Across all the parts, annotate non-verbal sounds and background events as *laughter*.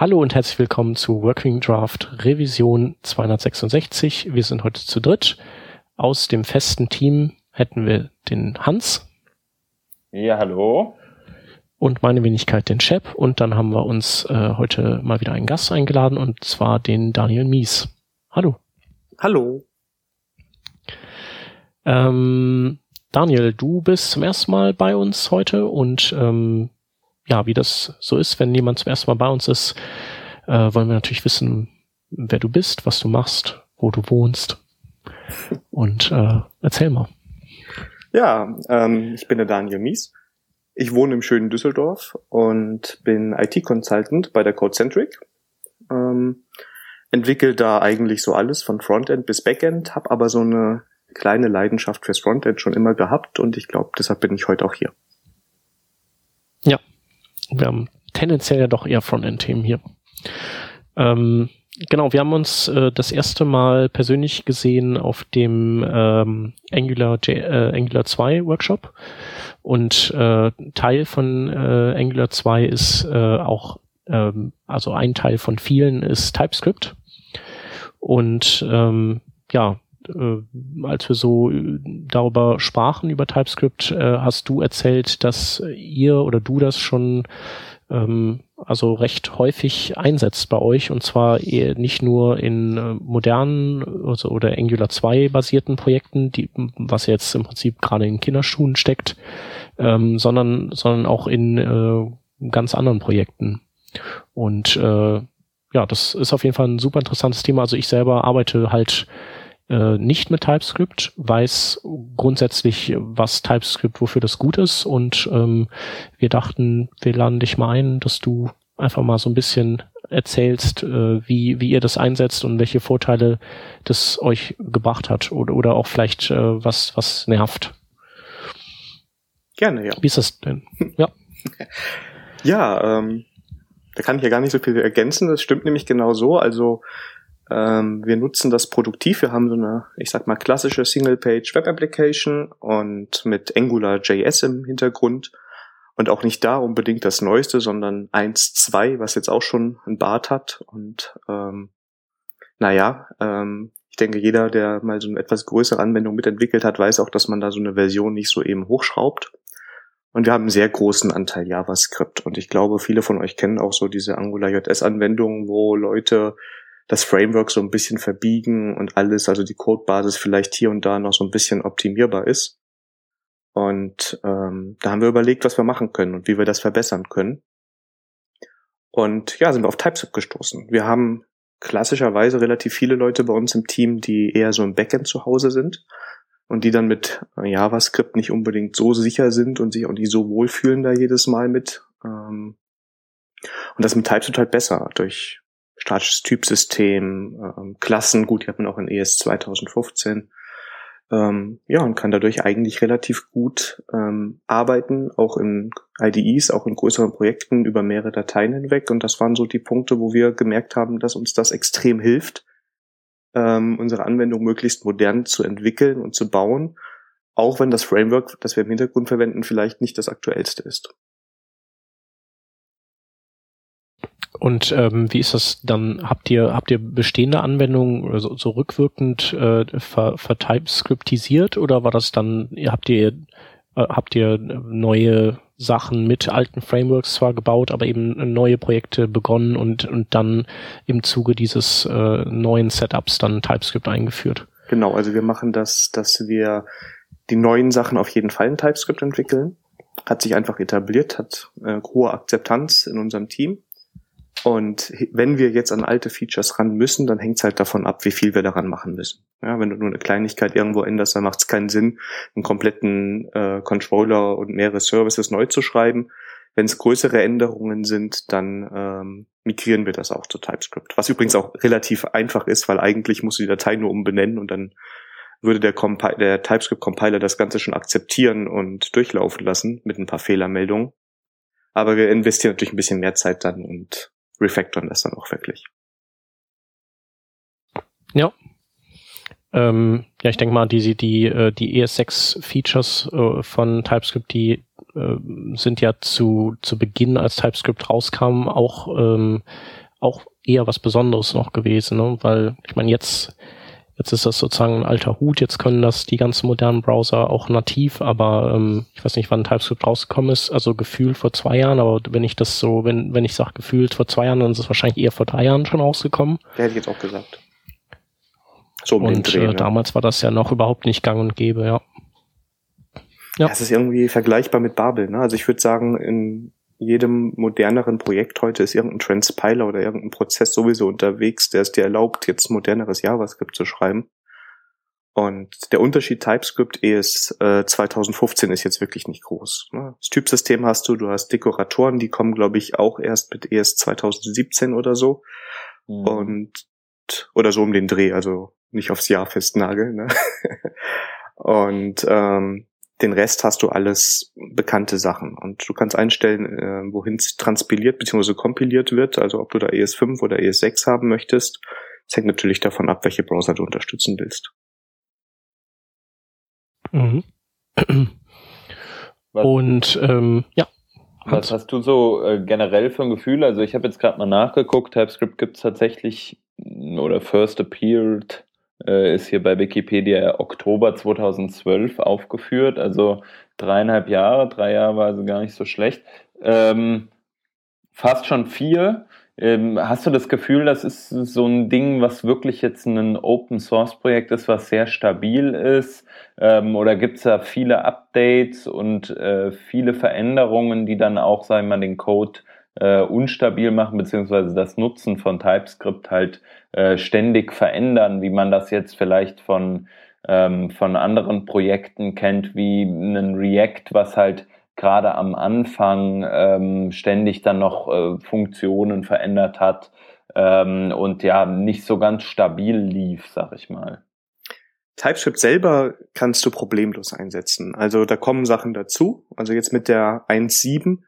Hallo und herzlich willkommen zu Working Draft Revision 266. Wir sind heute zu dritt. Aus dem festen Team hätten wir den Hans. Ja, hallo. Und meine Wenigkeit den Chef. Und dann haben wir uns äh, heute mal wieder einen Gast eingeladen und zwar den Daniel Mies. Hallo. Hallo. Ähm, Daniel, du bist zum ersten Mal bei uns heute und ähm, ja, wie das so ist, wenn jemand zum ersten Mal bei uns ist, äh, wollen wir natürlich wissen, wer du bist, was du machst, wo du wohnst. Und äh, erzähl mal. Ja, ähm, ich bin der Daniel Mies. Ich wohne im schönen Düsseldorf und bin IT-Consultant bei der CodeCentric. Ähm, entwickle da eigentlich so alles von Frontend bis Backend, habe aber so eine kleine Leidenschaft fürs Frontend schon immer gehabt und ich glaube, deshalb bin ich heute auch hier. Wir haben tendenziell ja doch eher Frontend-Themen hier. Ähm, genau, wir haben uns äh, das erste Mal persönlich gesehen auf dem ähm, Angular, J, äh, Angular 2 Workshop. Und äh, Teil von äh, Angular 2 ist äh, auch, ähm, also ein Teil von vielen ist TypeScript. Und ähm, ja, äh, als wir so äh, darüber sprachen, über TypeScript, äh, hast du erzählt, dass ihr oder du das schon ähm, also recht häufig einsetzt bei euch und zwar nicht nur in äh, modernen also, oder Angular 2 basierten Projekten, die, was jetzt im Prinzip gerade in Kinderschuhen steckt, ähm, sondern, sondern auch in äh, ganz anderen Projekten. Und äh, ja, das ist auf jeden Fall ein super interessantes Thema. Also ich selber arbeite halt äh, nicht mit TypeScript, weiß grundsätzlich, was TypeScript, wofür das gut ist. Und ähm, wir dachten, wir laden dich mal ein, dass du einfach mal so ein bisschen erzählst, äh, wie, wie ihr das einsetzt und welche Vorteile das euch gebracht hat oder, oder auch vielleicht äh, was, was nervt. Gerne, ja. Wie ist das denn? Ja. *laughs* ja, ähm, da kann ich ja gar nicht so viel ergänzen. Das stimmt nämlich genau so. Also ähm, wir nutzen das produktiv. Wir haben so eine, ich sag mal, klassische Single-Page Web Application und mit Angular JS im Hintergrund. Und auch nicht da unbedingt das Neueste, sondern 1.2, was jetzt auch schon ein Bart hat. Und ähm, naja, ähm, ich denke, jeder, der mal so eine etwas größere Anwendung mitentwickelt hat, weiß auch, dass man da so eine Version nicht so eben hochschraubt. Und wir haben einen sehr großen Anteil JavaScript. Und ich glaube, viele von euch kennen auch so diese Angular JS-Anwendungen, wo Leute das Framework so ein bisschen verbiegen und alles, also die Codebasis vielleicht hier und da noch so ein bisschen optimierbar ist. Und ähm, da haben wir überlegt, was wir machen können und wie wir das verbessern können. Und ja, sind wir auf TypeScript gestoßen. Wir haben klassischerweise relativ viele Leute bei uns im Team, die eher so im Backend zu Hause sind und die dann mit JavaScript nicht unbedingt so sicher sind und sich auch nicht so wohlfühlen da jedes Mal mit. Ähm, und das mit TypeScript halt besser durch statisches Typsystem, ähm, Klassen, gut, die hat man auch in ES 2015. Ähm, ja, und kann dadurch eigentlich relativ gut ähm, arbeiten, auch in IDEs, auch in größeren Projekten über mehrere Dateien hinweg. Und das waren so die Punkte, wo wir gemerkt haben, dass uns das extrem hilft, ähm, unsere Anwendung möglichst modern zu entwickeln und zu bauen, auch wenn das Framework, das wir im Hintergrund verwenden, vielleicht nicht das aktuellste ist. Und ähm, wie ist das dann? Habt ihr habt ihr bestehende Anwendungen so, so rückwirkend äh, ver, vertypescriptisiert oder war das dann? Habt ihr äh, habt ihr neue Sachen mit alten Frameworks zwar gebaut, aber eben neue Projekte begonnen und und dann im Zuge dieses äh, neuen Setups dann TypeScript eingeführt? Genau, also wir machen das, dass wir die neuen Sachen auf jeden Fall in TypeScript entwickeln. Hat sich einfach etabliert, hat äh, hohe Akzeptanz in unserem Team und wenn wir jetzt an alte Features ran müssen, dann hängt es halt davon ab, wie viel wir daran machen müssen. Ja, wenn du nur eine Kleinigkeit irgendwo änderst, dann macht es keinen Sinn, einen kompletten äh, Controller und mehrere Services neu zu schreiben. Wenn es größere Änderungen sind, dann ähm, migrieren wir das auch zu TypeScript. Was übrigens auch relativ einfach ist, weil eigentlich musst du die Datei nur umbenennen und dann würde der, Compi der TypeScript-Compiler das Ganze schon akzeptieren und durchlaufen lassen mit ein paar Fehlermeldungen. Aber wir investieren natürlich ein bisschen mehr Zeit dann und refactoren das dann auch wirklich. Ja. Ähm, ja, ich denke mal, die, die, äh, die ES6-Features äh, von TypeScript, die äh, sind ja zu, zu Beginn, als TypeScript rauskam, auch ähm, auch eher was Besonderes noch gewesen, ne? weil ich meine, jetzt, jetzt ist das sozusagen ein alter Hut, jetzt können das die ganzen modernen Browser auch nativ, aber ähm, ich weiß nicht, wann TypeScript rausgekommen ist, also gefühlt vor zwei Jahren, aber wenn ich das so, wenn, wenn ich sage gefühlt vor zwei Jahren, dann ist es wahrscheinlich eher vor drei Jahren schon rausgekommen. Ja, hätte ich jetzt auch gesagt. So um und Dreh, äh, ne? damals war das ja noch überhaupt nicht gang und gäbe, ja. Ja, ja es ist irgendwie vergleichbar mit Babel. Ne? Also ich würde sagen, in jedem moderneren Projekt heute ist irgendein Transpiler oder irgendein Prozess sowieso unterwegs, der es dir erlaubt, jetzt moderneres JavaScript zu schreiben. Und der Unterschied TypeScript ES äh, 2015 ist jetzt wirklich nicht groß. Ne? Das Typsystem hast du, du hast Dekoratoren, die kommen, glaube ich, auch erst mit ES 2017 oder so. Mhm. Und oder so um den Dreh, also nicht aufs Jahr festnageln. Ne? *laughs* Und ähm, den Rest hast du alles bekannte Sachen. Und du kannst einstellen, äh, wohin es transpiliert bzw. kompiliert wird, also ob du da ES5 oder ES6 haben möchtest. Das hängt natürlich davon ab, welche Browser du unterstützen willst. Mhm. Und ähm, ja. Was hast du so äh, generell für ein Gefühl? Also ich habe jetzt gerade mal nachgeguckt, TypeScript gibt es tatsächlich oder First Appeared äh, ist hier bei Wikipedia Oktober 2012 aufgeführt, also dreieinhalb Jahre, drei Jahre war also gar nicht so schlecht. Ähm, fast schon vier. Ähm, hast du das Gefühl, das ist so ein Ding, was wirklich jetzt ein Open Source Projekt ist, was sehr stabil ist? Ähm, oder gibt es da viele Updates und äh, viele Veränderungen, die dann auch, sagen wir mal, den Code äh, unstabil machen, beziehungsweise das Nutzen von TypeScript halt äh, ständig verändern, wie man das jetzt vielleicht von, ähm, von anderen Projekten kennt, wie einen React, was halt gerade am Anfang ähm, ständig dann noch äh, Funktionen verändert hat ähm, und ja nicht so ganz stabil lief, sag ich mal. TypeScript selber kannst du problemlos einsetzen. Also da kommen Sachen dazu. Also jetzt mit der 1.7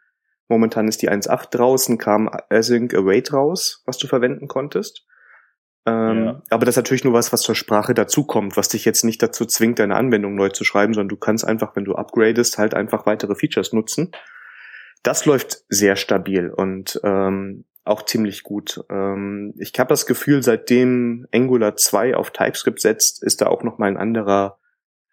Momentan ist die 1.8 draußen, kam Async Await raus, was du verwenden konntest. Ähm, ja. Aber das ist natürlich nur was, was zur Sprache dazukommt, was dich jetzt nicht dazu zwingt, deine Anwendung neu zu schreiben, sondern du kannst einfach, wenn du upgradest, halt einfach weitere Features nutzen. Das läuft sehr stabil und ähm, auch ziemlich gut. Ähm, ich habe das Gefühl, seitdem Angular 2 auf TypeScript setzt, ist da auch noch mal ein anderer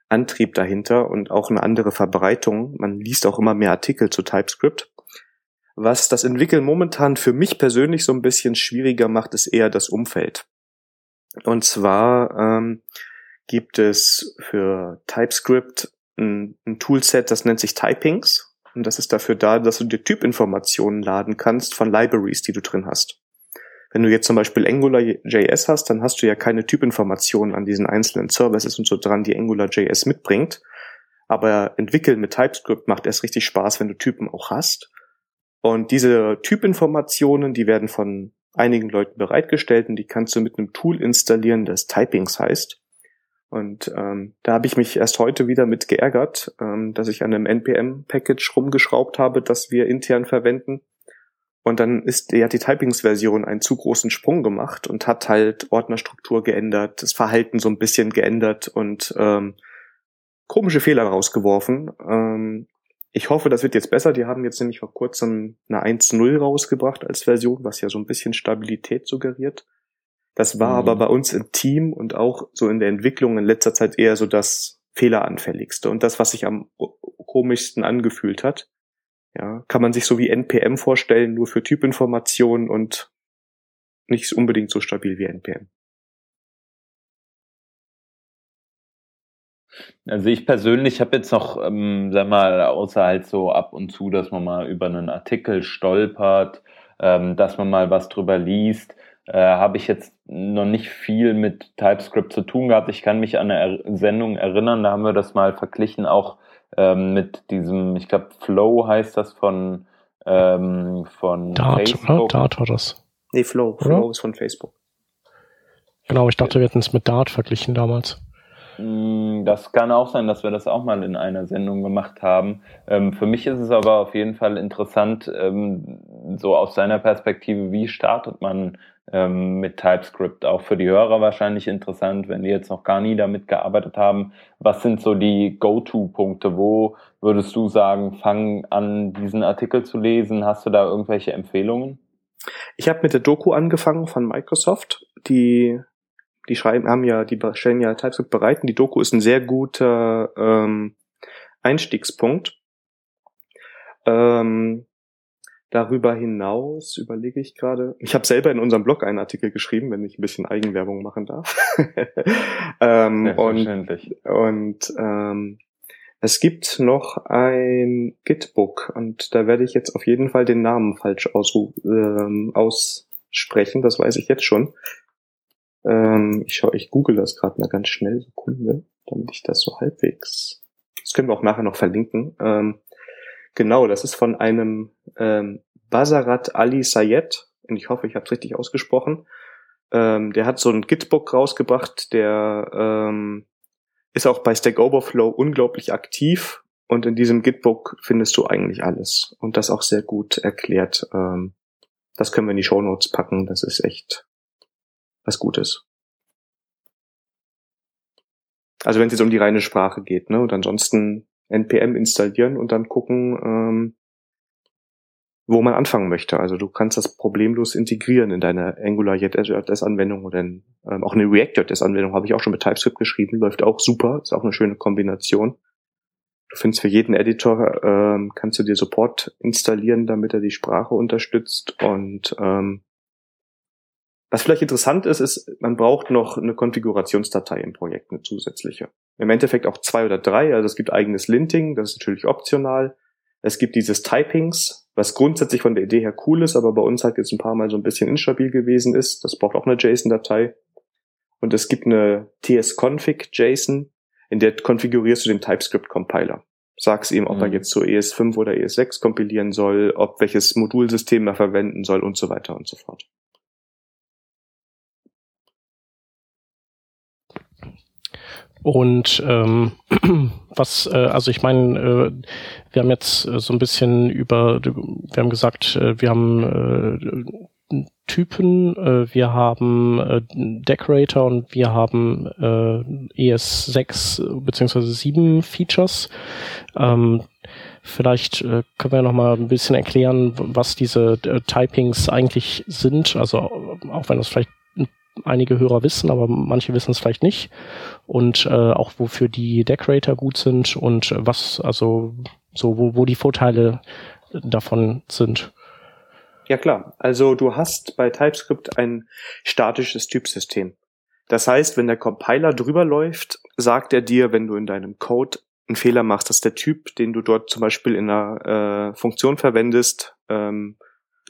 Antrieb dahinter und auch eine andere Verbreitung. Man liest auch immer mehr Artikel zu TypeScript. Was das Entwickeln momentan für mich persönlich so ein bisschen schwieriger macht, ist eher das Umfeld. Und zwar ähm, gibt es für TypeScript ein, ein Toolset, das nennt sich Typings. Und das ist dafür da, dass du dir Typinformationen laden kannst von Libraries, die du drin hast. Wenn du jetzt zum Beispiel AngularJS hast, dann hast du ja keine Typinformationen an diesen einzelnen Services und so dran, die AngularJS mitbringt. Aber entwickeln mit TypeScript macht erst richtig Spaß, wenn du Typen auch hast. Und diese Typinformationen, die werden von einigen Leuten bereitgestellt und die kannst du mit einem Tool installieren, das Typings heißt. Und ähm, da habe ich mich erst heute wieder mit geärgert, ähm, dass ich an einem NPM-Package rumgeschraubt habe, das wir intern verwenden. Und dann ist ja die Typings-Version einen zu großen Sprung gemacht und hat halt Ordnerstruktur geändert, das Verhalten so ein bisschen geändert und ähm, komische Fehler rausgeworfen. Ähm, ich hoffe, das wird jetzt besser. Die haben jetzt nämlich vor kurzem eine 1.0 rausgebracht als Version, was ja so ein bisschen Stabilität suggeriert. Das war mhm. aber bei uns im Team und auch so in der Entwicklung in letzter Zeit eher so das Fehleranfälligste und das, was sich am komischsten angefühlt hat. Ja, kann man sich so wie NPM vorstellen, nur für Typinformationen und nicht unbedingt so stabil wie NPM. Also ich persönlich habe jetzt noch, ähm, sag mal, außer halt so ab und zu, dass man mal über einen Artikel stolpert, ähm, dass man mal was drüber liest, äh, habe ich jetzt noch nicht viel mit TypeScript zu tun gehabt. Ich kann mich an eine er Sendung erinnern, da haben wir das mal verglichen, auch ähm, mit diesem, ich glaube, Flow heißt das von, ähm, von Dart, Facebook. Dart war das. Nee, Flow. Flow ist von Facebook. Genau, ich dachte, wir hätten es mit Dart verglichen damals. Mm, das kann auch sein, dass wir das auch mal in einer Sendung gemacht haben. Ähm, für mich ist es aber auf jeden Fall interessant, ähm, so aus seiner Perspektive, wie startet man ähm, mit TypeScript? Auch für die Hörer wahrscheinlich interessant, wenn die jetzt noch gar nie damit gearbeitet haben. Was sind so die Go-To-Punkte? Wo würdest du sagen, fang an, diesen Artikel zu lesen? Hast du da irgendwelche Empfehlungen? Ich habe mit der Doku angefangen von Microsoft. Die, die schreiben, haben ja, die stellen ja TypeScript bereit. Und die Doku ist ein sehr guter ähm, Einstiegspunkt. Ähm, darüber hinaus überlege ich gerade, ich habe selber in unserem Blog einen Artikel geschrieben, wenn ich ein bisschen Eigenwerbung machen darf. *laughs* ähm, und und ähm, es gibt noch ein Gitbook und da werde ich jetzt auf jeden Fall den Namen falsch ausru ähm, aussprechen, das weiß ich jetzt schon. Ähm, ich schaue, ich google das gerade mal ganz schnell, Sekunde, damit ich das so halbwegs. Das können wir auch nachher noch verlinken. Ähm, genau, das ist von einem ähm, Basarat Ali Sayed, und ich hoffe, ich habe es richtig ausgesprochen. Ähm, der hat so ein Gitbook rausgebracht, der ähm, ist auch bei Stack Overflow unglaublich aktiv und in diesem Gitbook findest du eigentlich alles und das auch sehr gut erklärt. Ähm, das können wir in die Show Notes packen. Das ist echt was Gutes. Also wenn es jetzt um die reine Sprache geht, ne? Und ansonsten npm installieren und dann gucken, ähm, wo man anfangen möchte. Also du kannst das problemlos integrieren in deine AngularJS-Anwendung oder in, ähm, auch eine React.js-Anwendung habe ich auch schon mit TypeScript geschrieben, läuft auch super, ist auch eine schöne Kombination. Du findest für jeden Editor, ähm, kannst du dir Support installieren, damit er die Sprache unterstützt und ähm, was vielleicht interessant ist, ist, man braucht noch eine Konfigurationsdatei im Projekt, eine zusätzliche. Im Endeffekt auch zwei oder drei, also es gibt eigenes Linting, das ist natürlich optional. Es gibt dieses Typings, was grundsätzlich von der Idee her cool ist, aber bei uns halt jetzt ein paar Mal so ein bisschen instabil gewesen ist. Das braucht auch eine JSON-Datei. Und es gibt eine tsconfig JSON, in der konfigurierst du den TypeScript-Compiler. Sagst ihm, ob mhm. er jetzt zu ES5 oder ES6 kompilieren soll, ob welches Modulsystem er verwenden soll und so weiter und so fort. Und ähm, *clears throat* was, äh, also ich meine, äh, wir haben jetzt äh, so ein bisschen über, wir haben gesagt, äh, wir haben äh, Typen, äh, wir haben äh, Decorator und wir haben äh, ES6 beziehungsweise 7 Features. Ähm, Vielleicht äh, können wir noch mal ein bisschen erklären, was diese äh, Typings eigentlich sind. Also auch wenn das vielleicht einige Hörer wissen, aber manche wissen es vielleicht nicht. Und äh, auch wofür die Decorator gut sind und was, also so, wo, wo die Vorteile davon sind. Ja klar, also du hast bei TypeScript ein statisches Typsystem. Das heißt, wenn der Compiler drüber läuft, sagt er dir, wenn du in deinem Code einen Fehler machst, dass der Typ, den du dort zum Beispiel in einer äh, Funktion verwendest, ähm,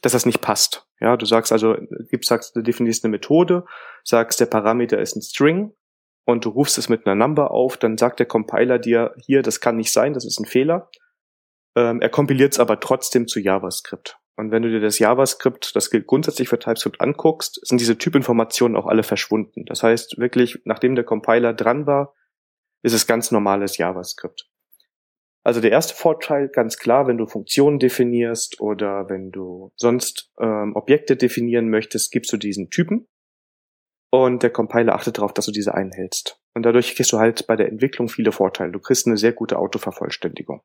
dass das nicht passt. Ja, du sagst also, gibst, sagst, du definierst eine Methode, sagst, der Parameter ist ein String und du rufst es mit einer Number auf, dann sagt der Compiler dir, hier, das kann nicht sein, das ist ein Fehler. Ähm, er kompiliert es aber trotzdem zu JavaScript. Und wenn du dir das JavaScript, das gilt grundsätzlich für TypeScript, anguckst, sind diese Typinformationen auch alle verschwunden. Das heißt, wirklich, nachdem der Compiler dran war, ist es ganz normales JavaScript. Also der erste Vorteil, ganz klar, wenn du Funktionen definierst oder wenn du sonst ähm, Objekte definieren möchtest, gibst du diesen Typen und der Compiler achtet darauf, dass du diese einhältst. Und dadurch kriegst du halt bei der Entwicklung viele Vorteile. Du kriegst eine sehr gute Autovervollständigung.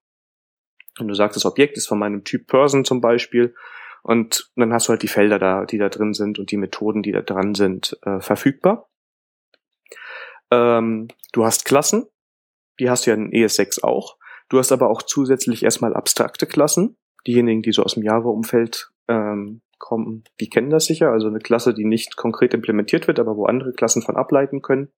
Und du sagst, das Objekt ist von meinem Typ Person zum Beispiel und dann hast du halt die Felder da, die da drin sind und die Methoden, die da dran sind, äh, verfügbar. Ähm, du hast Klassen, die hast du ja in ES6 auch. Du hast aber auch zusätzlich erstmal abstrakte Klassen. Diejenigen, die so aus dem Java-Umfeld ähm, kommen, die kennen das sicher. Also eine Klasse, die nicht konkret implementiert wird, aber wo andere Klassen von ableiten können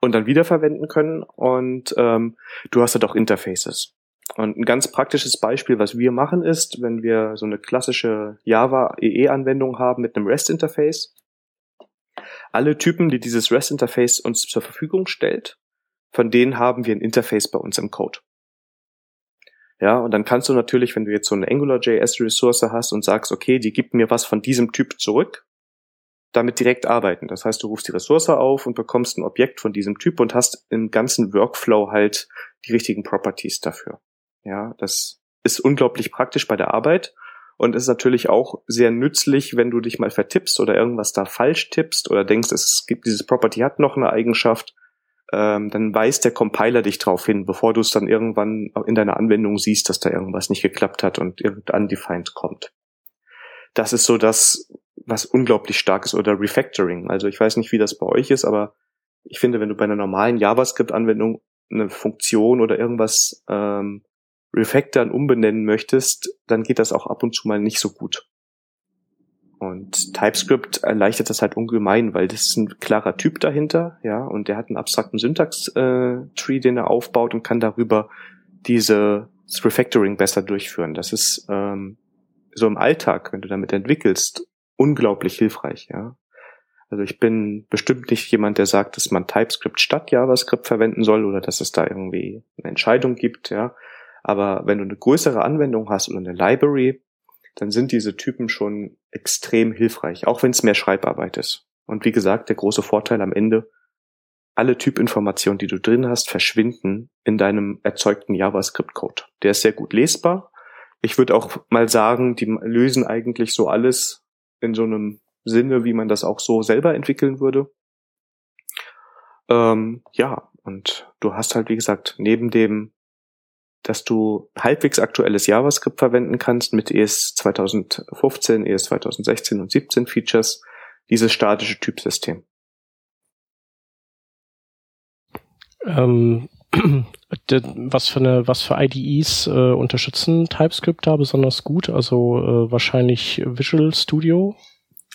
und dann wiederverwenden können. Und ähm, du hast halt auch Interfaces. Und ein ganz praktisches Beispiel, was wir machen, ist, wenn wir so eine klassische Java EE-Anwendung haben mit einem REST-Interface, alle Typen, die dieses REST-Interface uns zur Verfügung stellt, von denen haben wir ein Interface bei uns im Code. Ja, und dann kannst du natürlich, wenn du jetzt so eine AngularJS-Ressource hast und sagst, okay, die gibt mir was von diesem Typ zurück, damit direkt arbeiten. Das heißt, du rufst die Ressource auf und bekommst ein Objekt von diesem Typ und hast im ganzen Workflow halt die richtigen Properties dafür. Ja, das ist unglaublich praktisch bei der Arbeit und ist natürlich auch sehr nützlich, wenn du dich mal vertippst oder irgendwas da falsch tippst oder denkst, es gibt dieses Property hat noch eine Eigenschaft, ähm, dann weist der Compiler dich drauf hin, bevor du es dann irgendwann in deiner Anwendung siehst, dass da irgendwas nicht geklappt hat und irgendein undefined kommt. das ist so das, was unglaublich stark ist oder Refactoring. Also ich weiß nicht, wie das bei euch ist, aber ich finde, wenn du bei einer normalen JavaScript-Anwendung eine Funktion oder irgendwas ähm, refactoren, umbenennen möchtest, dann geht das auch ab und zu mal nicht so gut. Und TypeScript erleichtert das halt ungemein, weil das ist ein klarer Typ dahinter, ja, und der hat einen abstrakten Syntax-Tree, äh, den er aufbaut und kann darüber diese Refactoring besser durchführen. Das ist ähm, so im Alltag, wenn du damit entwickelst, unglaublich hilfreich, ja. Also ich bin bestimmt nicht jemand, der sagt, dass man TypeScript statt JavaScript verwenden soll oder dass es da irgendwie eine Entscheidung gibt, ja. Aber wenn du eine größere Anwendung hast oder eine Library, dann sind diese Typen schon extrem hilfreich, auch wenn es mehr Schreibarbeit ist. Und wie gesagt, der große Vorteil am Ende, alle Typinformationen, die du drin hast, verschwinden in deinem erzeugten JavaScript-Code. Der ist sehr gut lesbar. Ich würde auch mal sagen, die lösen eigentlich so alles in so einem Sinne, wie man das auch so selber entwickeln würde. Ähm, ja, und du hast halt, wie gesagt, neben dem, dass du halbwegs aktuelles JavaScript verwenden kannst mit ES 2015, ES 2016 und 17 Features, dieses statische Typsystem. Ähm, *clears throat* was für eine, was für IDEs äh, unterstützen TypeScript da besonders gut? Also äh, wahrscheinlich Visual Studio.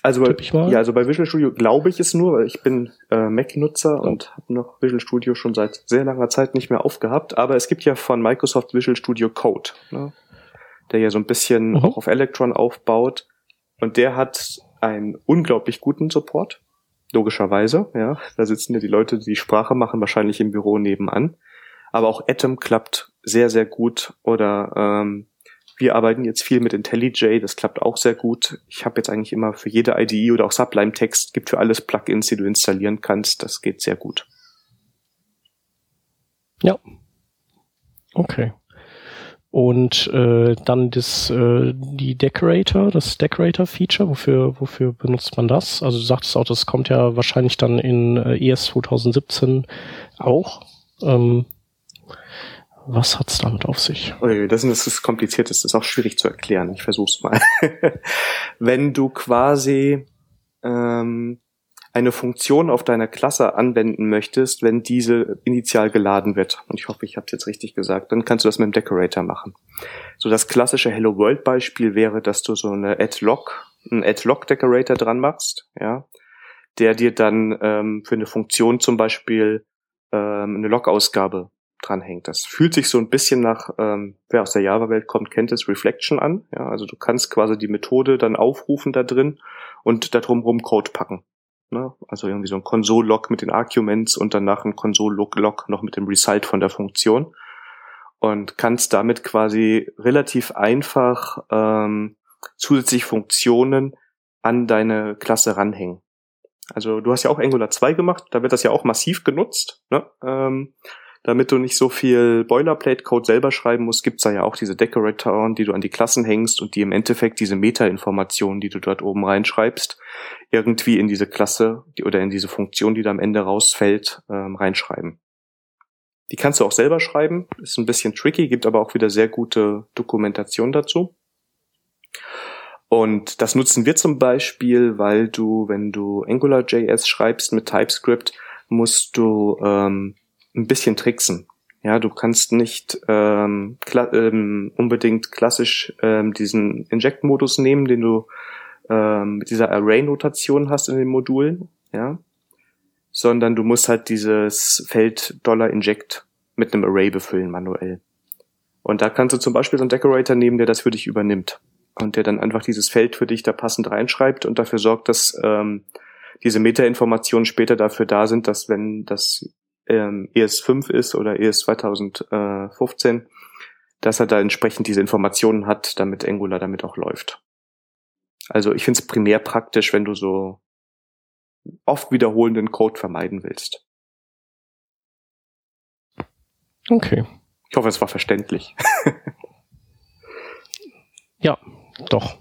Also bei, ja, also bei Visual Studio glaube ich es nur, weil ich bin äh, Mac-Nutzer oh. und habe noch Visual Studio schon seit sehr langer Zeit nicht mehr aufgehabt. Aber es gibt ja von Microsoft Visual Studio Code, ne, der ja so ein bisschen mhm. auch auf Electron aufbaut und der hat einen unglaublich guten Support logischerweise, ja. Da sitzen ja die Leute, die die Sprache machen, wahrscheinlich im Büro nebenan. Aber auch Atom klappt sehr, sehr gut. Oder ähm, wir arbeiten jetzt viel mit IntelliJ, das klappt auch sehr gut. Ich habe jetzt eigentlich immer für jede IDE oder auch Sublime Text, gibt für alles Plugins, die du installieren kannst. Das geht sehr gut. Ja. Okay. Und äh, dann das äh, die Decorator, das Decorator-Feature, wofür wofür benutzt man das? Also du sagtest auch, das kommt ja wahrscheinlich dann in äh, ES 2017 auch. Ähm, was hat's damit auf sich? Das ist das kompliziert, das ist auch schwierig zu erklären. Ich versuch's mal. *laughs* Wenn du quasi ähm, eine Funktion auf deiner Klasse anwenden möchtest, wenn diese initial geladen wird, und ich hoffe, ich habe es jetzt richtig gesagt, dann kannst du das mit dem Decorator machen. So das klassische Hello World Beispiel wäre, dass du so eine Add-Log, einen Add-Log Decorator dran machst, ja, der dir dann ähm, für eine Funktion zum Beispiel ähm, eine Log-Ausgabe dranhängt. Das fühlt sich so ein bisschen nach, ähm, wer aus der Java-Welt kommt, kennt es Reflection an. Ja, also du kannst quasi die Methode dann aufrufen da drin und da drumherum Code packen. Ne? Also irgendwie so ein Console-Log mit den Arguments und danach ein Console-Log noch mit dem Result von der Funktion. Und kannst damit quasi relativ einfach ähm, zusätzlich Funktionen an deine Klasse ranhängen. Also du hast ja auch Angular 2 gemacht, da wird das ja auch massiv genutzt. Ne? Ähm, damit du nicht so viel Boilerplate-Code selber schreiben musst, gibt's da ja auch diese Decoratoren, die du an die Klassen hängst und die im Endeffekt diese Meta-Informationen, die du dort oben reinschreibst, irgendwie in diese Klasse oder in diese Funktion, die da am Ende rausfällt, ähm, reinschreiben. Die kannst du auch selber schreiben, ist ein bisschen tricky, gibt aber auch wieder sehr gute Dokumentation dazu. Und das nutzen wir zum Beispiel, weil du, wenn du AngularJS schreibst mit TypeScript, musst du ähm, ein bisschen tricksen. Ja, du kannst nicht ähm, kla ähm, unbedingt klassisch ähm, diesen Inject-Modus nehmen, den du ähm, mit dieser Array-Notation hast in den Modulen, ja, sondern du musst halt dieses Feld $inject mit einem Array befüllen manuell. Und da kannst du zum Beispiel so einen Decorator nehmen, der das für dich übernimmt und der dann einfach dieses Feld für dich da passend reinschreibt und dafür sorgt, dass ähm, diese Meta-Informationen später dafür da sind, dass wenn das ähm, ES5 ist oder ES 2015, dass er da entsprechend diese Informationen hat, damit Angular damit auch läuft. Also ich finde es primär praktisch, wenn du so oft wiederholenden Code vermeiden willst. Okay. Ich hoffe, es war verständlich. *laughs* ja, doch.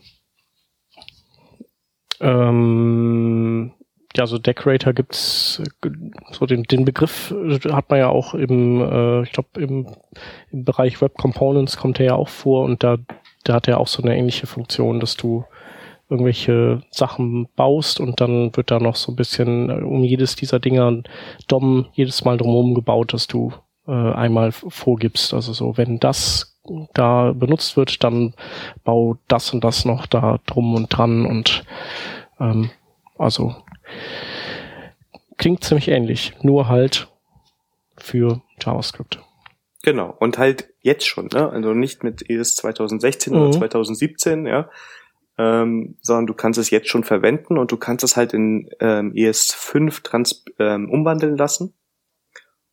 Ähm, ja, so Decorator gibt's so den, den Begriff hat man ja auch im, äh, ich glaube im, im Bereich Web Components kommt er ja auch vor und da, da hat er auch so eine ähnliche Funktion, dass du irgendwelche Sachen baust und dann wird da noch so ein bisschen äh, um jedes dieser Dinger DOM jedes Mal drumherum gebaut, dass du äh, einmal vorgibst. Also so, wenn das da benutzt wird, dann bau das und das noch da drum und dran und ähm, also klingt ziemlich ähnlich, nur halt für JavaScript. Genau, und halt jetzt schon, ne? Also nicht mit ES 2016 mhm. oder 2017, ja, ähm, sondern du kannst es jetzt schon verwenden und du kannst es halt in ähm, ES5 trans ähm, umwandeln lassen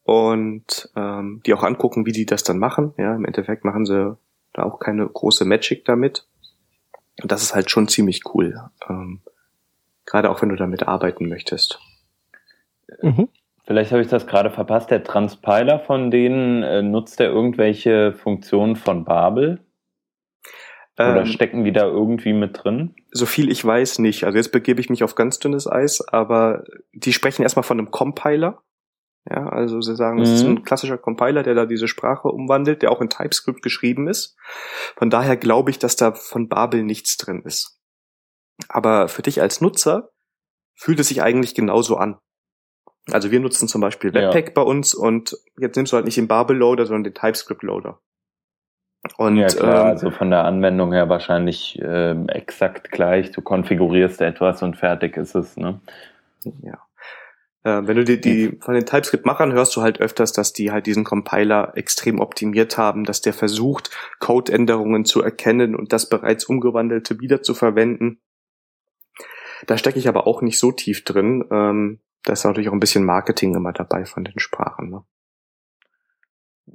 und ähm, die auch angucken, wie die das dann machen. Ja, im Endeffekt machen sie da auch keine große Magic damit. Und das ist halt schon ziemlich cool. Ähm, Gerade auch wenn du damit arbeiten möchtest. Mhm. Vielleicht habe ich das gerade verpasst. Der Transpiler von denen, äh, nutzt er irgendwelche Funktionen von Babel? Oder ähm, stecken die da irgendwie mit drin? So viel ich weiß nicht. Also jetzt begebe ich mich auf ganz dünnes Eis, aber die sprechen erstmal von einem Compiler. Ja, also sie sagen, es mhm. ist ein klassischer Compiler, der da diese Sprache umwandelt, der auch in TypeScript geschrieben ist. Von daher glaube ich, dass da von Babel nichts drin ist. Aber für dich als Nutzer fühlt es sich eigentlich genauso an. Also wir nutzen zum Beispiel Webpack ja. bei uns und jetzt nimmst du halt nicht den Babel Loader, sondern den TypeScript Loader. Und, ja klar, ähm, also von der Anwendung her wahrscheinlich ähm, exakt gleich. Du konfigurierst etwas und fertig ist es. Ne? Ja. Äh, wenn du die, die von den TypeScript-Machern hörst du halt öfters, dass die halt diesen Compiler extrem optimiert haben, dass der versucht, Codeänderungen zu erkennen und das bereits umgewandelte wieder zu verwenden. Da stecke ich aber auch nicht so tief drin. Ähm, da ist natürlich auch ein bisschen Marketing immer dabei von den Sprachen. Ne?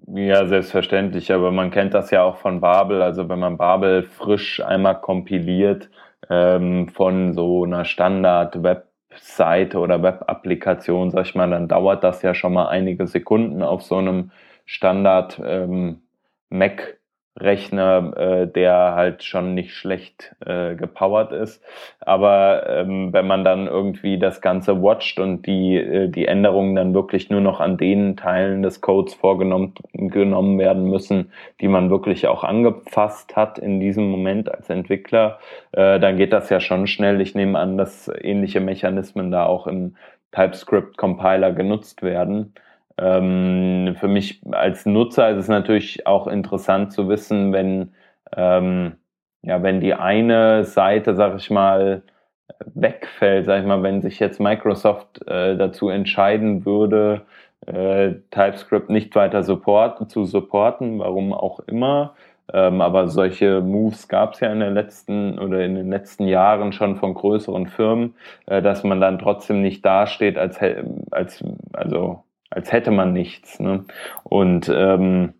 Ja, selbstverständlich, aber man kennt das ja auch von Babel. Also wenn man Babel frisch einmal kompiliert ähm, von so einer Standard-Webseite oder Web-Applikation, sag ich mal, dann dauert das ja schon mal einige Sekunden auf so einem Standard ähm, Mac Rechner, äh, der halt schon nicht schlecht äh, gepowert ist. Aber ähm, wenn man dann irgendwie das Ganze watcht und die, äh, die Änderungen dann wirklich nur noch an den Teilen des Codes vorgenommen genommen werden müssen, die man wirklich auch angefasst hat in diesem Moment als Entwickler, äh, dann geht das ja schon schnell. Ich nehme an, dass ähnliche Mechanismen da auch im TypeScript-Compiler genutzt werden. Ähm, für mich als Nutzer ist es natürlich auch interessant zu wissen, wenn, ähm, ja, wenn die eine Seite, sag ich mal, wegfällt, sag ich mal, wenn sich jetzt Microsoft äh, dazu entscheiden würde, äh, TypeScript nicht weiter support, zu supporten, warum auch immer. Ähm, aber solche Moves gab es ja in den letzten oder in den letzten Jahren schon von größeren Firmen, äh, dass man dann trotzdem nicht dasteht als als also als hätte man nichts. Ne? Und ähm,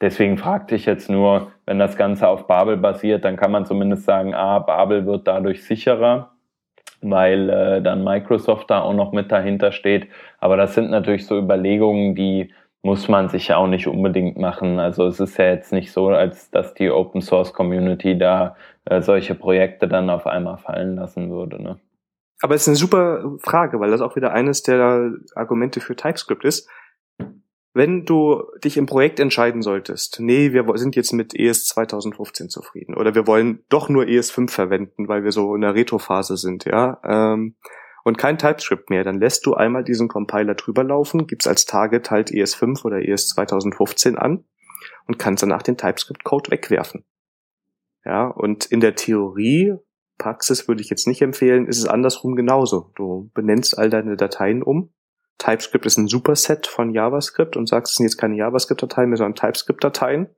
deswegen fragte ich jetzt nur, wenn das Ganze auf Babel basiert, dann kann man zumindest sagen, ah, Babel wird dadurch sicherer, weil äh, dann Microsoft da auch noch mit dahinter steht. Aber das sind natürlich so Überlegungen, die muss man sich auch nicht unbedingt machen. Also es ist ja jetzt nicht so, als dass die Open Source Community da äh, solche Projekte dann auf einmal fallen lassen würde. Ne? Aber es ist eine super Frage, weil das auch wieder eines der Argumente für TypeScript ist. Wenn du dich im Projekt entscheiden solltest, nee, wir sind jetzt mit ES 2015 zufrieden oder wir wollen doch nur ES5 verwenden, weil wir so in der Retro-Phase sind, ja, ähm, und kein TypeScript mehr, dann lässt du einmal diesen Compiler drüber laufen, gibst als Target halt ES5 oder ES 2015 an und kannst danach den TypeScript-Code wegwerfen. Ja, und in der Theorie Praxis würde ich jetzt nicht empfehlen, ist es andersrum genauso. Du benennst all deine Dateien um. TypeScript ist ein Superset von JavaScript und sagst, es sind jetzt keine JavaScript-Dateien mehr, sondern TypeScript-Dateien.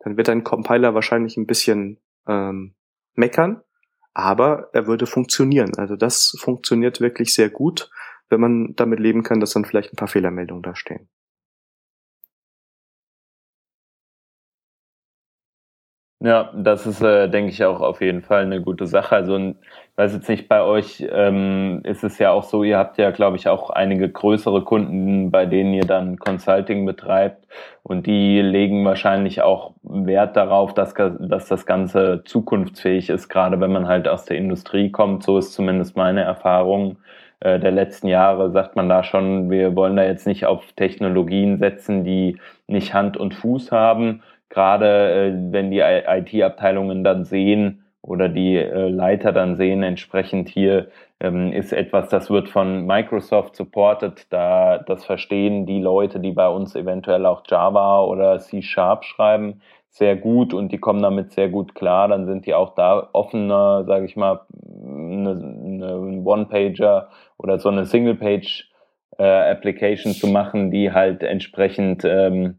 Dann wird dein Compiler wahrscheinlich ein bisschen ähm, meckern, aber er würde funktionieren. Also das funktioniert wirklich sehr gut, wenn man damit leben kann, dass dann vielleicht ein paar Fehlermeldungen da stehen. Ja, das ist, äh, denke ich, auch auf jeden Fall eine gute Sache. Also, ich weiß jetzt nicht, bei euch ähm, ist es ja auch so, ihr habt ja, glaube ich, auch einige größere Kunden, bei denen ihr dann Consulting betreibt und die legen wahrscheinlich auch Wert darauf, dass, dass das Ganze zukunftsfähig ist, gerade wenn man halt aus der Industrie kommt. So ist zumindest meine Erfahrung äh, der letzten Jahre, sagt man da schon, wir wollen da jetzt nicht auf Technologien setzen, die nicht Hand und Fuß haben, gerade äh, wenn die IT-Abteilungen dann sehen oder die äh, Leiter dann sehen, entsprechend hier ähm, ist etwas, das wird von Microsoft supported, da das verstehen die Leute, die bei uns eventuell auch Java oder C Sharp schreiben, sehr gut und die kommen damit sehr gut klar, dann sind die auch da offener, sage ich mal, eine, eine One-Pager oder so eine Single-Page äh, Application zu machen, die halt entsprechend ähm,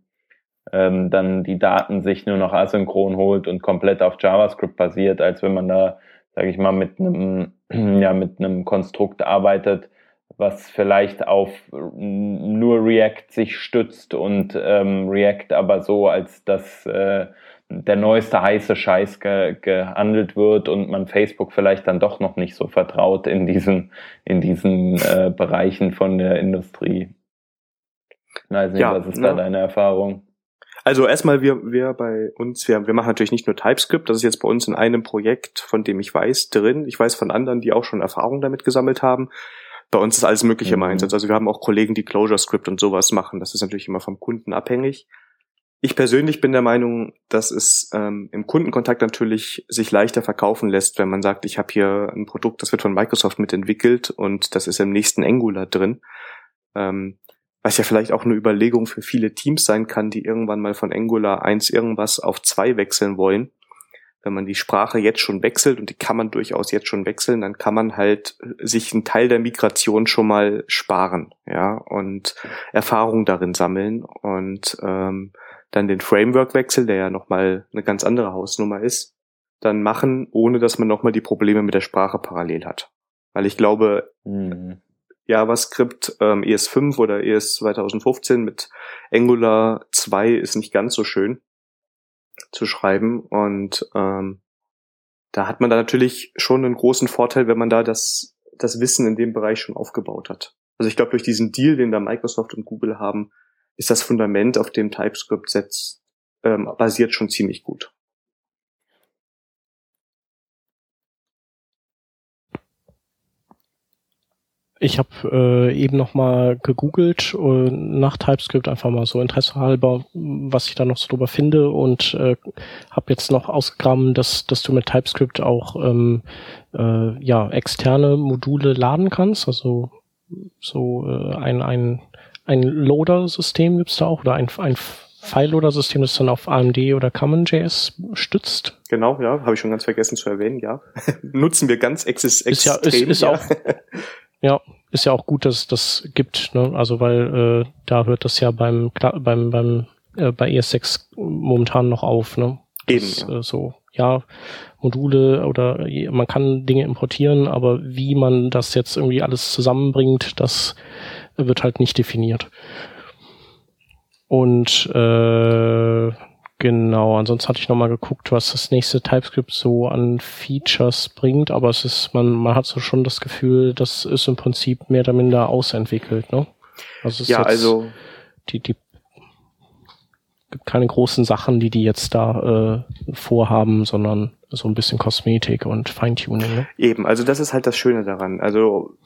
ähm, dann die Daten sich nur noch asynchron holt und komplett auf JavaScript basiert, als wenn man da, sage ich mal, mit einem *clears throat* ja mit einem Konstrukt arbeitet, was vielleicht auf nur React sich stützt und ähm, React aber so, als dass äh, der neueste heiße Scheiß ge gehandelt wird und man Facebook vielleicht dann doch noch nicht so vertraut in diesen, in diesen äh, Bereichen von der Industrie. Ich weiß nicht, ja, was ist ne? da deine Erfahrung? Also erstmal, wir, wir bei uns, wir, wir machen natürlich nicht nur TypeScript, das ist jetzt bei uns in einem Projekt, von dem ich weiß, drin. Ich weiß von anderen, die auch schon Erfahrung damit gesammelt haben. Bei uns ist alles Mögliche mhm. im Einsatz. Also wir haben auch Kollegen, die ClojureScript und sowas machen. Das ist natürlich immer vom Kunden abhängig. Ich persönlich bin der Meinung, dass es ähm, im Kundenkontakt natürlich sich leichter verkaufen lässt, wenn man sagt, ich habe hier ein Produkt, das wird von Microsoft mitentwickelt und das ist im nächsten Angular drin. Ähm, was ja vielleicht auch eine Überlegung für viele Teams sein kann, die irgendwann mal von Angular 1 irgendwas auf 2 wechseln wollen. Wenn man die Sprache jetzt schon wechselt, und die kann man durchaus jetzt schon wechseln, dann kann man halt sich einen Teil der Migration schon mal sparen, ja, und Erfahrung darin sammeln und ähm, dann den Framework-Wechsel, der ja nochmal eine ganz andere Hausnummer ist, dann machen, ohne dass man nochmal die Probleme mit der Sprache parallel hat. Weil ich glaube, mhm. JavaScript ähm, ES5 oder ES 2015 mit Angular 2 ist nicht ganz so schön zu schreiben und ähm, da hat man da natürlich schon einen großen Vorteil, wenn man da das, das Wissen in dem Bereich schon aufgebaut hat. Also ich glaube, durch diesen Deal, den da Microsoft und Google haben, ist das Fundament, auf dem TypeScript setzt, ähm, basiert schon ziemlich gut. Ich habe äh, eben noch mal gegoogelt äh, nach TypeScript einfach mal so interessehalber, was ich da noch so drüber finde und äh, habe jetzt noch ausgegraben, dass dass du mit TypeScript auch ähm, äh, ja externe Module laden kannst, also so äh, ein ein ein Loader-System gibt's da auch oder ein ein File-Loader-System, das dann auf AMD oder CommonJS stützt. Genau, ja, habe ich schon ganz vergessen zu erwähnen, ja. *laughs* Nutzen wir ganz exis extrem. Ist ja, ist, ist ja. auch *laughs* Ja, ist ja auch gut, dass es das gibt, ne? Also weil äh, da hört das ja beim beim beim äh, bei ES6 momentan noch auf, ne? Eben. Das, ja. Äh, so, ja, Module oder man kann Dinge importieren, aber wie man das jetzt irgendwie alles zusammenbringt, das wird halt nicht definiert. Und äh, Genau, ansonsten hatte ich nochmal geguckt, was das nächste TypeScript so an Features bringt, aber es ist, man, man hat so schon das Gefühl, das ist im Prinzip mehr oder minder ausentwickelt, ne? Also es ja, also die, die gibt keine großen Sachen, die die jetzt da äh, vorhaben, sondern so ein bisschen Kosmetik und Feintuning. Ne? Eben, also das ist halt das Schöne daran. Also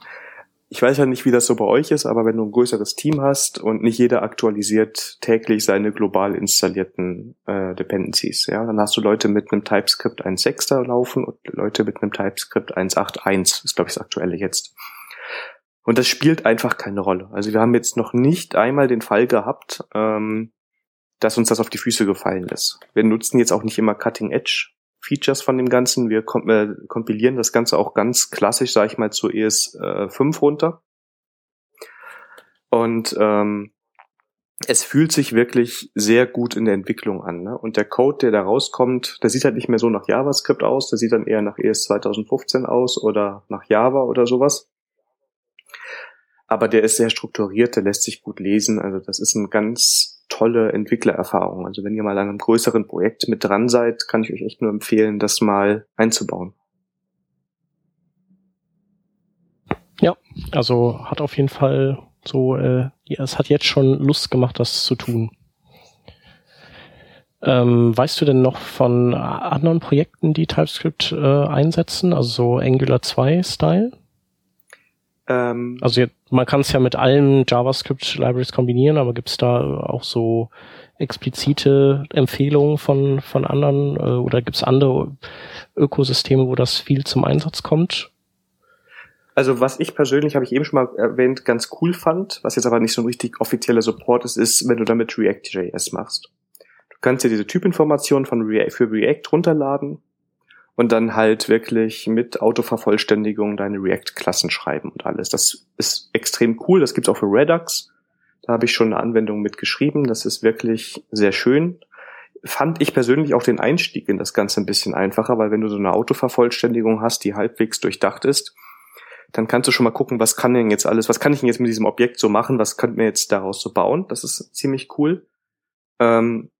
ich weiß ja nicht, wie das so bei euch ist, aber wenn du ein größeres Team hast und nicht jeder aktualisiert täglich seine global installierten äh, Dependencies, ja, dann hast du Leute mit einem TypeScript 1.6er laufen und Leute mit einem TypeScript 1.8.1, ist glaube ich das aktuelle jetzt. Und das spielt einfach keine Rolle. Also wir haben jetzt noch nicht einmal den Fall gehabt, ähm, dass uns das auf die Füße gefallen ist. Wir nutzen jetzt auch nicht immer Cutting Edge Features von dem Ganzen. Wir äh, kompilieren das Ganze auch ganz klassisch, sage ich mal, zu ES5 äh, runter. Und ähm, es fühlt sich wirklich sehr gut in der Entwicklung an. Ne? Und der Code, der da rauskommt, der sieht halt nicht mehr so nach JavaScript aus, der sieht dann eher nach ES 2015 aus oder nach Java oder sowas. Aber der ist sehr strukturiert, der lässt sich gut lesen. Also das ist ein ganz tolle Entwicklererfahrung. Also wenn ihr mal an einem größeren Projekt mit dran seid, kann ich euch echt nur empfehlen, das mal einzubauen. Ja, also hat auf jeden Fall so, äh, ja, es hat jetzt schon Lust gemacht, das zu tun. Ähm, weißt du denn noch von anderen Projekten, die TypeScript äh, einsetzen, also so Angular 2 Style? Ähm, also jetzt, man kann es ja mit allen JavaScript-Libraries kombinieren, aber gibt es da auch so explizite Empfehlungen von, von anderen äh, oder gibt es andere Ökosysteme, wo das viel zum Einsatz kommt? Also was ich persönlich, habe ich eben schon mal erwähnt, ganz cool fand, was jetzt aber nicht so ein richtig offizieller Support ist, ist, wenn du damit React.js machst. Du kannst dir diese Typinformationen von React, für React runterladen und dann halt wirklich mit Autovervollständigung deine React-Klassen schreiben und alles. Das ist extrem cool. Das gibt's auch für Redux. Da habe ich schon eine Anwendung mit geschrieben. Das ist wirklich sehr schön. Fand ich persönlich auch den Einstieg in das Ganze ein bisschen einfacher, weil wenn du so eine Autovervollständigung hast, die halbwegs durchdacht ist, dann kannst du schon mal gucken, was kann denn jetzt alles, was kann ich denn jetzt mit diesem Objekt so machen, was könnten wir jetzt daraus so bauen. Das ist ziemlich cool. Ähm,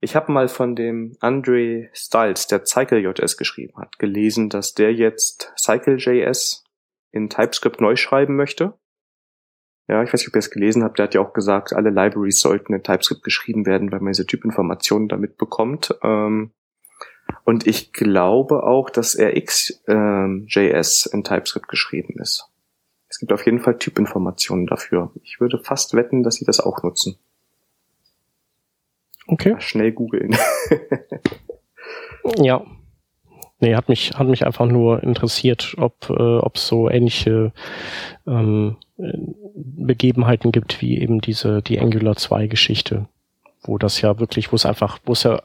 ich habe mal von dem Andre Styles, der CycleJS geschrieben hat, gelesen, dass der jetzt CycleJS in TypeScript neu schreiben möchte. Ja, ich weiß nicht, ob ihr es gelesen habt. Der hat ja auch gesagt, alle Libraries sollten in TypeScript geschrieben werden, weil man diese Typinformationen damit bekommt. Ähm, und ich glaube auch, dass RxJS ähm, in TypeScript geschrieben ist. Es gibt auf jeden Fall Typinformationen dafür. Ich würde fast wetten, dass sie das auch nutzen. Okay. Schnell googeln. *laughs* ja. Nee, hat mich, hat mich einfach nur interessiert, ob äh, es so ähnliche ähm, Begebenheiten gibt, wie eben diese, die Angular 2 Geschichte, wo das ja wirklich, wo es einfach, wo es ja,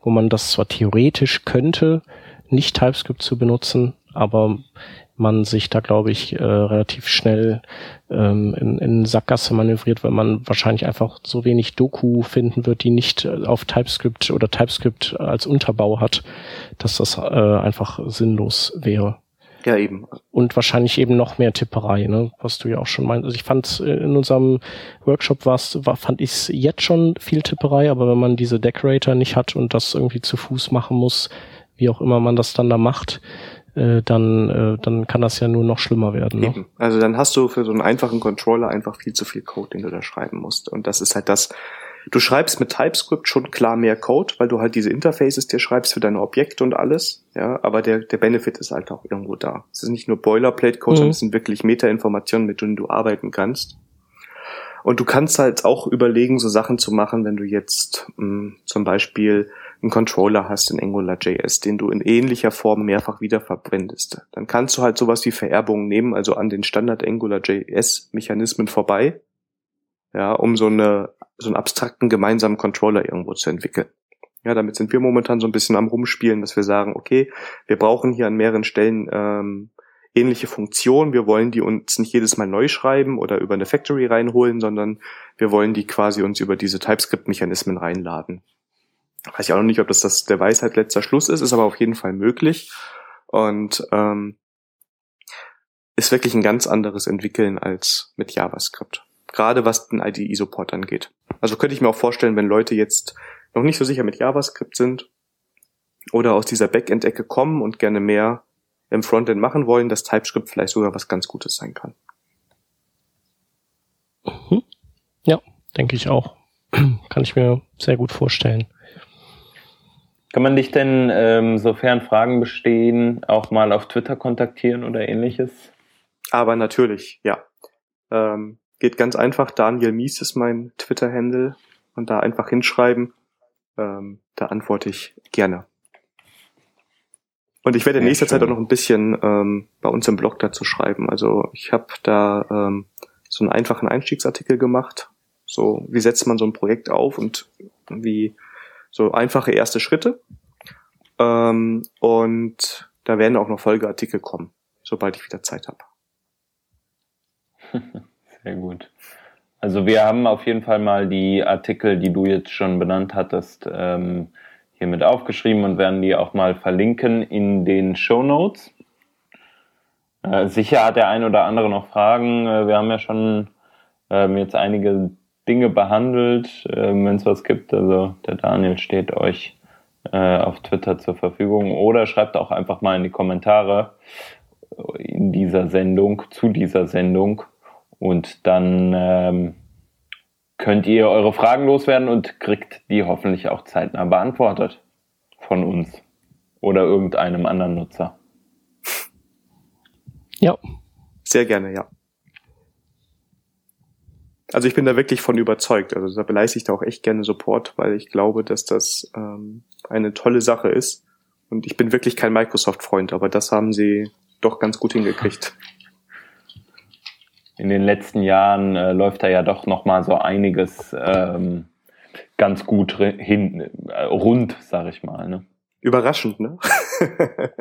wo man das zwar theoretisch könnte, nicht TypeScript zu benutzen, aber man sich da, glaube ich, äh, relativ schnell ähm, in, in Sackgasse manövriert, weil man wahrscheinlich einfach so wenig Doku finden wird, die nicht äh, auf TypeScript oder TypeScript als Unterbau hat, dass das äh, einfach sinnlos wäre. Ja, eben. Und wahrscheinlich eben noch mehr Tipperei, ne? was du ja auch schon meinst. Also ich fand äh, in unserem Workshop war's, war, fand ich es jetzt schon viel Tipperei, aber wenn man diese Decorator nicht hat und das irgendwie zu Fuß machen muss, wie auch immer man das dann da macht, äh, dann, äh, dann kann das ja nur noch schlimmer werden. Ne? Eben. Also dann hast du für so einen einfachen Controller einfach viel zu viel Code, den du da schreiben musst. Und das ist halt das, du schreibst mit TypeScript schon klar mehr Code, weil du halt diese Interfaces dir schreibst für deine Objekte und alles. Ja, aber der, der Benefit ist halt auch irgendwo da. Es ist nicht nur Boilerplate-Code, mhm. sondern es sind wirklich Meta-Informationen, mit denen du arbeiten kannst. Und du kannst halt auch überlegen, so Sachen zu machen, wenn du jetzt mh, hm, zum Beispiel einen Controller hast in AngularJS, den du in ähnlicher Form mehrfach wiederverwendest. Dann kannst du halt sowas wie Vererbungen nehmen, also an den Standard AngularJS-Mechanismen vorbei, ja, um so eine so einen abstrakten gemeinsamen Controller irgendwo zu entwickeln. Ja, damit sind wir momentan so ein bisschen am rumspielen, dass wir sagen, okay, wir brauchen hier an mehreren Stellen ähm, ähnliche Funktionen. Wir wollen die uns nicht jedes Mal neu schreiben oder über eine Factory reinholen, sondern wir wollen die quasi uns über diese TypeScript-Mechanismen reinladen. Weiß ich auch noch nicht, ob das, das der Weisheit letzter Schluss ist, ist aber auf jeden Fall möglich. Und ähm, ist wirklich ein ganz anderes Entwickeln als mit JavaScript. Gerade was den IDE-Support angeht. Also könnte ich mir auch vorstellen, wenn Leute jetzt noch nicht so sicher mit JavaScript sind oder aus dieser Backend-Ecke kommen und gerne mehr im Frontend machen wollen, dass TypeScript vielleicht sogar was ganz Gutes sein kann. Mhm. Ja, denke ich auch. *clears throat* kann ich mir sehr gut vorstellen. Kann man dich denn, ähm, sofern Fragen bestehen, auch mal auf Twitter kontaktieren oder ähnliches? Aber natürlich, ja. Ähm, geht ganz einfach. Daniel Mies ist mein Twitter-Handle und da einfach hinschreiben. Ähm, da antworte ich gerne. Und ich werde in nächster Zeit auch noch ein bisschen ähm, bei uns im Blog dazu schreiben. Also ich habe da ähm, so einen einfachen Einstiegsartikel gemacht. So, wie setzt man so ein Projekt auf und wie so einfache erste Schritte. Ähm, und da werden auch noch Folgeartikel kommen, sobald ich wieder Zeit habe. *laughs* Sehr gut. Also wir haben auf jeden Fall mal die Artikel, die du jetzt schon benannt hattest, ähm, hiermit aufgeschrieben und werden die auch mal verlinken in den Show Notes. Äh, sicher hat der ein oder andere noch Fragen. Äh, wir haben ja schon ähm, jetzt einige Dinge behandelt, äh, wenn es was gibt. Also der Daniel steht euch äh, auf Twitter zur Verfügung oder schreibt auch einfach mal in die Kommentare in dieser Sendung, zu dieser Sendung und dann ähm, könnt ihr eure Fragen loswerden und kriegt die hoffentlich auch zeitnah beantwortet von uns oder irgendeinem anderen Nutzer. Ja. Sehr gerne, ja. Also ich bin da wirklich von überzeugt. Also da beleiste ich da auch echt gerne Support, weil ich glaube, dass das ähm, eine tolle Sache ist. Und ich bin wirklich kein Microsoft-Freund, aber das haben sie doch ganz gut hingekriegt. In den letzten Jahren äh, läuft da ja doch noch mal so einiges ähm, ganz gut hin, äh, rund, sag ich mal. Ne? Überraschend, ne? *laughs*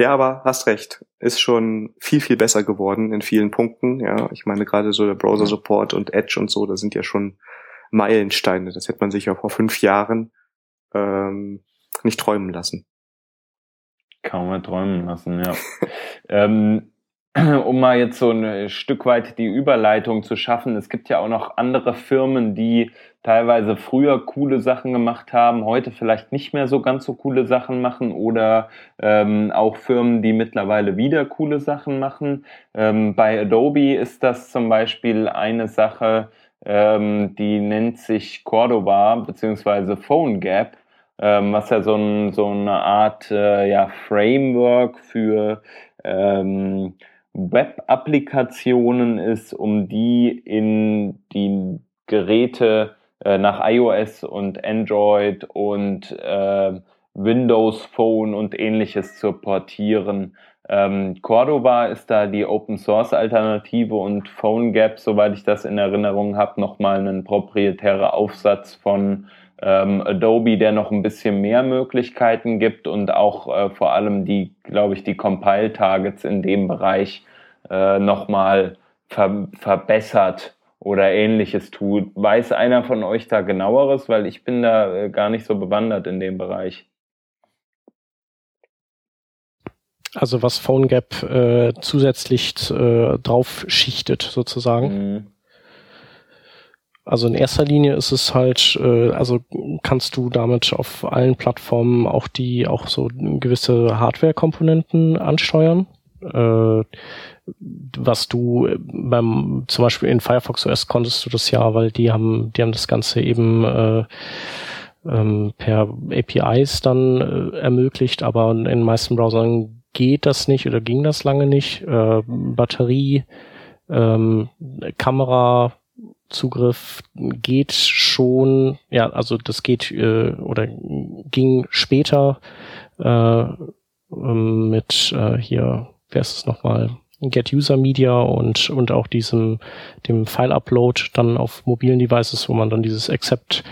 ja, aber hast recht. Ist schon viel, viel besser geworden in vielen Punkten. Ja, ich meine gerade so der Browser-Support und Edge und so, das sind ja schon Meilensteine. Das hätte man sich ja vor fünf Jahren ähm, nicht träumen lassen. Kaum mehr träumen lassen, ja. *laughs* ähm, *clears throat* um mal jetzt so ein Stück weit die Überleitung zu schaffen, es gibt ja auch noch andere Firmen, die teilweise früher coole Sachen gemacht haben, heute vielleicht nicht mehr so ganz so coole Sachen machen oder ähm, auch Firmen, die mittlerweile wieder coole Sachen machen. Ähm, bei Adobe ist das zum Beispiel eine Sache, ähm, die nennt sich Cordova beziehungsweise PhoneGap, ähm, was ja so, ein, so eine Art äh, ja, Framework für ähm, Web-Applikationen ist, um die in die Geräte äh, nach iOS und Android und äh, Windows Phone und ähnliches zu portieren. Ähm, Cordova ist da die Open Source Alternative und PhoneGap, soweit ich das in Erinnerung habe, nochmal ein proprietärer Aufsatz von ähm, Adobe, der noch ein bisschen mehr Möglichkeiten gibt und auch äh, vor allem die, glaube ich, die Compile-Targets in dem Bereich äh, nochmal ver verbessert oder ähnliches tut. Weiß einer von euch da genaueres? Weil ich bin da äh, gar nicht so bewandert in dem Bereich. Also was PhoneGap äh, zusätzlich äh, drauf schichtet sozusagen. Mhm. Also in erster Linie ist es halt, äh, also kannst du damit auf allen Plattformen auch die, auch so gewisse Hardware-Komponenten ansteuern. Äh, was du beim, zum Beispiel in Firefox OS konntest du das ja, weil die haben, die haben das Ganze eben äh, ähm, per APIs dann äh, ermöglicht, aber in den meisten Browsern geht das nicht oder ging das lange nicht. Äh, Batterie, ähm, Kamera, Zugriff geht schon, ja, also das geht äh, oder ging später äh, ähm, mit äh, hier, wer ist es nochmal? Get User Media und, und auch diesem, dem File Upload dann auf mobilen Devices, wo man dann dieses Accept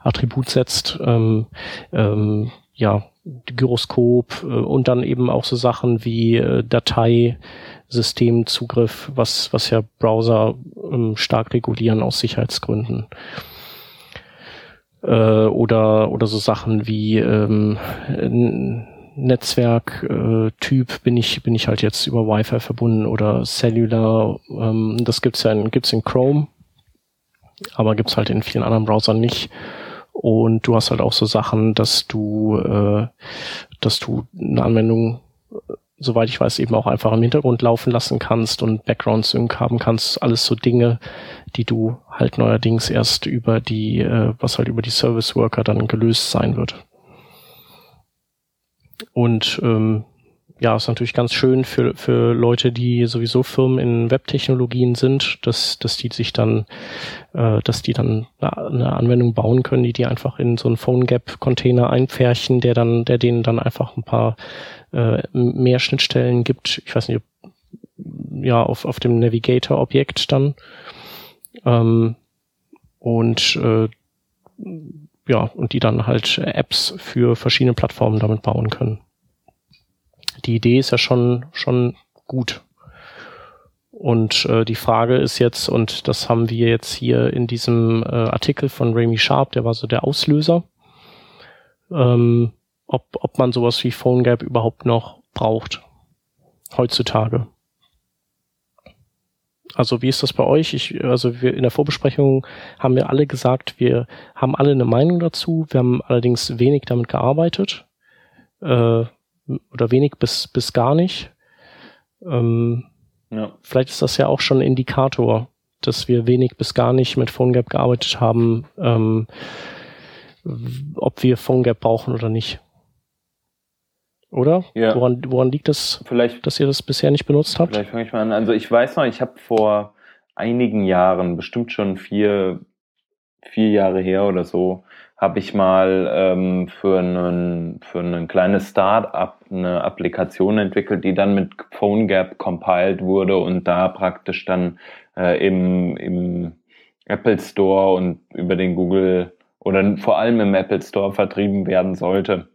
Attribut setzt, ähm, ähm, ja, Gyroskop äh, und dann eben auch so Sachen wie äh, Datei, Systemzugriff, was, was ja Browser ähm, stark regulieren aus Sicherheitsgründen. Äh, oder, oder so Sachen wie ähm, Netzwerktyp äh, bin ich bin ich halt jetzt über Wi-Fi verbunden oder Cellular. Ähm, das gibt's ja in, gibt's in Chrome, aber gibt's halt in vielen anderen Browsern nicht. Und du hast halt auch so Sachen, dass du äh, dass du eine Anwendung soweit ich weiß, eben auch einfach im Hintergrund laufen lassen kannst und Background Sync haben kannst. Alles so Dinge, die du halt neuerdings erst über die, äh, was halt über die Service Worker dann gelöst sein wird. Und ähm, ja, ist natürlich ganz schön für, für Leute, die sowieso Firmen in Webtechnologien sind, dass, dass die sich dann, äh, dass die dann eine Anwendung bauen können, die die einfach in so einen PhoneGap-Container einpferchen, der dann, der denen dann einfach ein paar äh, mehr Schnittstellen gibt. Ich weiß nicht, ja, auf, auf dem Navigator-Objekt dann. Ähm, und äh, ja, und die dann halt Apps für verschiedene Plattformen damit bauen können. Die Idee ist ja schon, schon gut. Und äh, die Frage ist jetzt, und das haben wir jetzt hier in diesem äh, Artikel von Remy Sharp, der war so der Auslöser, ähm, ob, ob man sowas wie PhoneGap überhaupt noch braucht heutzutage. Also wie ist das bei euch? Ich, also wir in der Vorbesprechung haben wir alle gesagt, wir haben alle eine Meinung dazu. Wir haben allerdings wenig damit gearbeitet äh, oder wenig bis bis gar nicht. Ähm, ja. Vielleicht ist das ja auch schon ein Indikator, dass wir wenig bis gar nicht mit PhoneGap gearbeitet haben, ähm, ob wir PhoneGap brauchen oder nicht. Oder? Ja. Woran, woran liegt es, vielleicht, dass ihr das bisher nicht benutzt habt? Vielleicht fange ich mal an. Also ich weiß noch, ich habe vor einigen Jahren, bestimmt schon vier, vier Jahre her oder so, habe ich mal ähm, für, einen, für ein kleines Start-up eine Applikation entwickelt, die dann mit PhoneGap compiled wurde und da praktisch dann äh, im, im Apple Store und über den Google oder vor allem im Apple Store vertrieben werden sollte.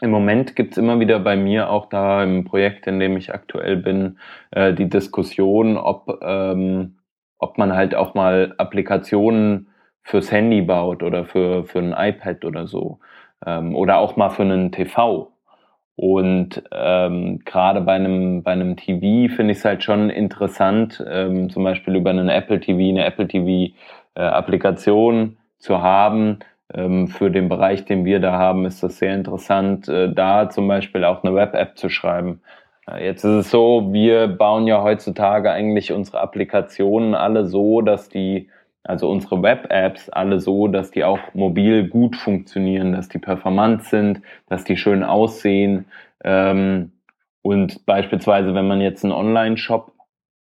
Im Moment gibt's immer wieder bei mir auch da im Projekt, in dem ich aktuell bin, äh, die Diskussion, ob, ähm, ob man halt auch mal Applikationen fürs Handy baut oder für, für ein iPad oder so. Ähm, oder auch mal für einen TV. Und ähm, gerade bei einem, bei einem TV finde ich es halt schon interessant, ähm, zum Beispiel über einen Apple TV, eine Apple TV-Applikation äh, zu haben. Ähm, für den Bereich, den wir da haben, ist das sehr interessant, äh, da zum Beispiel auch eine Web-App zu schreiben. Äh, jetzt ist es so, wir bauen ja heutzutage eigentlich unsere Applikationen alle so, dass die also unsere Web-Apps alle so, dass die auch mobil gut funktionieren, dass die performant sind, dass die schön aussehen. Ähm, und beispielsweise, wenn man jetzt einen Online-Shop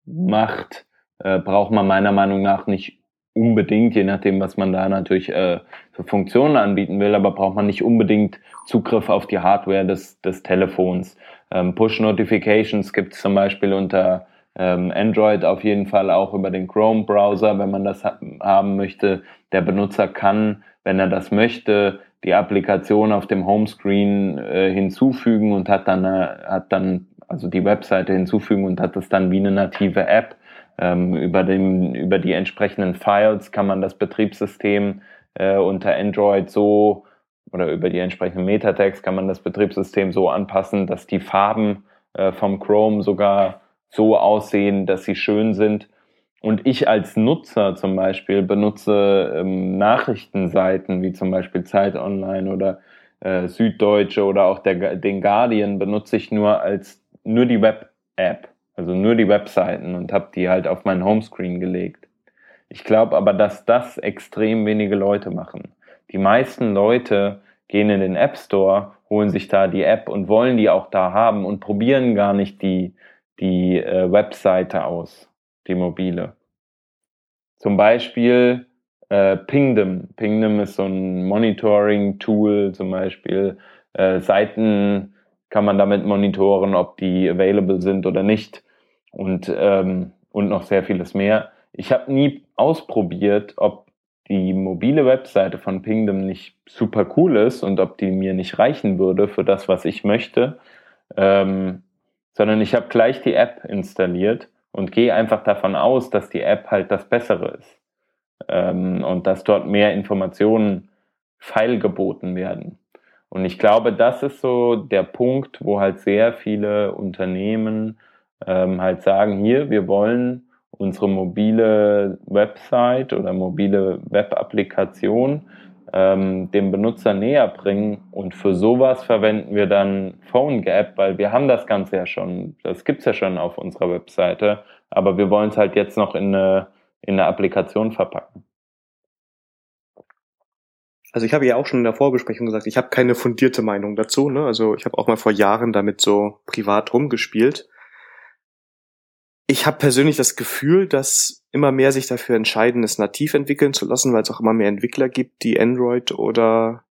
macht, äh, braucht man meiner Meinung nach nicht unbedingt, je nachdem, was man da natürlich äh, für Funktionen anbieten will, aber braucht man nicht unbedingt Zugriff auf die Hardware des, des Telefons. Ähm, Push-Notifications gibt es zum Beispiel unter ähm, Android auf jeden Fall auch über den Chrome-Browser, wenn man das ha haben möchte. Der Benutzer kann, wenn er das möchte, die Applikation auf dem Homescreen äh, hinzufügen und hat dann, äh, hat dann also die Webseite hinzufügen und hat das dann wie eine native App. Ähm, über, den, über die entsprechenden Files kann man das Betriebssystem äh, unter Android so oder über die entsprechenden Metatext kann man das Betriebssystem so anpassen, dass die Farben äh, vom Chrome sogar so aussehen, dass sie schön sind. Und ich als Nutzer zum Beispiel benutze ähm, Nachrichtenseiten wie zum Beispiel Zeit Online oder äh, Süddeutsche oder auch der, den Guardian benutze ich nur als nur die Web-App, also nur die Webseiten und habe die halt auf meinen Homescreen gelegt. Ich glaube aber, dass das extrem wenige Leute machen. Die meisten Leute gehen in den App Store, holen sich da die App und wollen die auch da haben und probieren gar nicht die die äh, Webseite aus, die mobile. Zum Beispiel äh, Pingdom. Pingdom ist so ein Monitoring-Tool, zum Beispiel äh, Seiten kann man damit monitoren, ob die available sind oder nicht und, ähm, und noch sehr vieles mehr. Ich habe nie ausprobiert, ob die mobile Webseite von Pingdom nicht super cool ist und ob die mir nicht reichen würde für das, was ich möchte. Ähm, sondern ich habe gleich die App installiert und gehe einfach davon aus, dass die App halt das Bessere ist ähm, und dass dort mehr Informationen feilgeboten werden. Und ich glaube, das ist so der Punkt, wo halt sehr viele Unternehmen ähm, halt sagen, hier, wir wollen unsere mobile Website oder mobile Web-Applikation ähm, dem Benutzer näher bringen. Und für sowas verwenden wir dann PhoneGap, weil wir haben das Ganze ja schon, das gibt's ja schon auf unserer Webseite, aber wir wollen es halt jetzt noch in eine, in eine Applikation verpacken. Also ich habe ja auch schon in der Vorbesprechung gesagt, ich habe keine fundierte Meinung dazu. Ne? Also ich habe auch mal vor Jahren damit so privat rumgespielt ich habe persönlich das Gefühl, dass immer mehr sich dafür entscheiden, es nativ entwickeln zu lassen, weil es auch immer mehr Entwickler gibt, die Android oder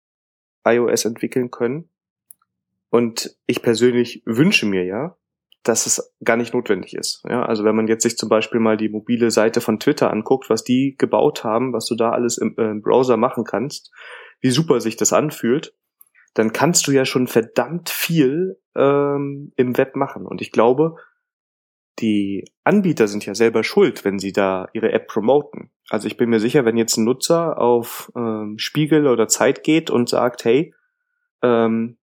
iOS entwickeln können. Und ich persönlich wünsche mir ja, dass es gar nicht notwendig ist. Ja, also wenn man jetzt sich zum Beispiel mal die mobile Seite von Twitter anguckt, was die gebaut haben, was du da alles im, äh, im Browser machen kannst, wie super sich das anfühlt, dann kannst du ja schon verdammt viel ähm, im Web machen. Und ich glaube, die Anbieter sind ja selber schuld, wenn sie da ihre App promoten. Also ich bin mir sicher, wenn jetzt ein Nutzer auf ähm, Spiegel oder Zeit geht und sagt, hey, ähm,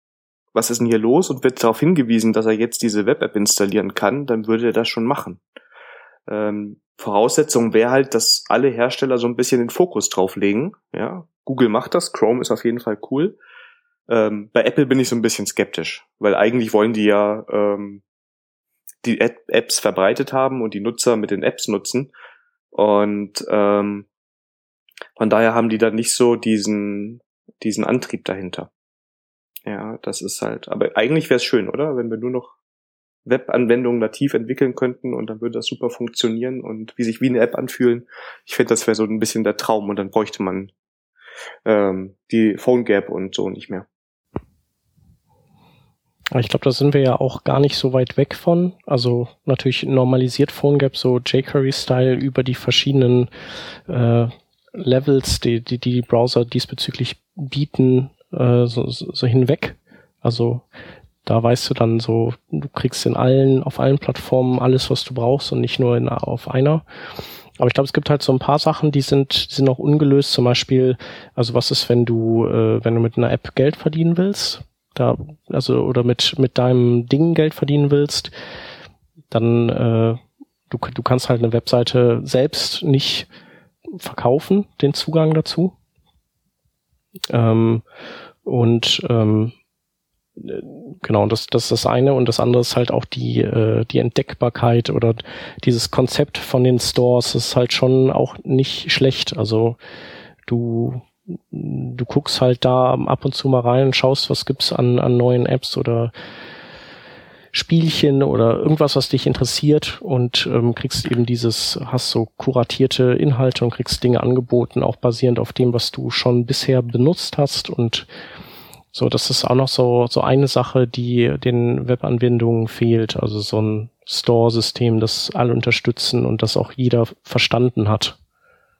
was ist denn hier los und wird darauf hingewiesen, dass er jetzt diese Web-App installieren kann, dann würde er das schon machen. Ähm, Voraussetzung wäre halt, dass alle Hersteller so ein bisschen den Fokus drauf legen. Ja, Google macht das, Chrome ist auf jeden Fall cool. Ähm, bei Apple bin ich so ein bisschen skeptisch, weil eigentlich wollen die ja ähm, die Apps verbreitet haben und die Nutzer mit den Apps nutzen. Und ähm, von daher haben die dann nicht so diesen, diesen Antrieb dahinter. Ja, das ist halt. Aber eigentlich wäre es schön, oder? Wenn wir nur noch Web-Anwendungen nativ entwickeln könnten und dann würde das super funktionieren und wie sich wie eine App anfühlen. Ich finde, das wäre so ein bisschen der Traum und dann bräuchte man ähm, die Phone Gap und so nicht mehr. Ich glaube, da sind wir ja auch gar nicht so weit weg von. Also natürlich normalisiert PhoneGap so jQuery-Style über die verschiedenen äh, Levels, die, die die Browser diesbezüglich bieten, äh, so, so hinweg. Also da weißt du dann so, du kriegst in allen, auf allen Plattformen alles, was du brauchst und nicht nur in, auf einer. Aber ich glaube, es gibt halt so ein paar Sachen, die sind, die sind noch ungelöst. Zum Beispiel, also was ist, wenn du, äh, wenn du mit einer App Geld verdienen willst? Da, also, oder mit, mit deinem Ding Geld verdienen willst, dann, äh, du, du kannst halt eine Webseite selbst nicht verkaufen, den Zugang dazu. Ähm, und ähm, genau, das, das ist das eine und das andere ist halt auch die, äh, die Entdeckbarkeit oder dieses Konzept von den Stores ist halt schon auch nicht schlecht. Also du, du guckst halt da ab und zu mal rein und schaust, was gibt's an, an neuen Apps oder Spielchen oder irgendwas, was dich interessiert und ähm, kriegst eben dieses, hast so kuratierte Inhalte und kriegst Dinge angeboten, auch basierend auf dem, was du schon bisher benutzt hast und so, das ist auch noch so, so eine Sache, die den Webanwendungen fehlt. Also so ein Store-System, das alle unterstützen und das auch jeder verstanden hat.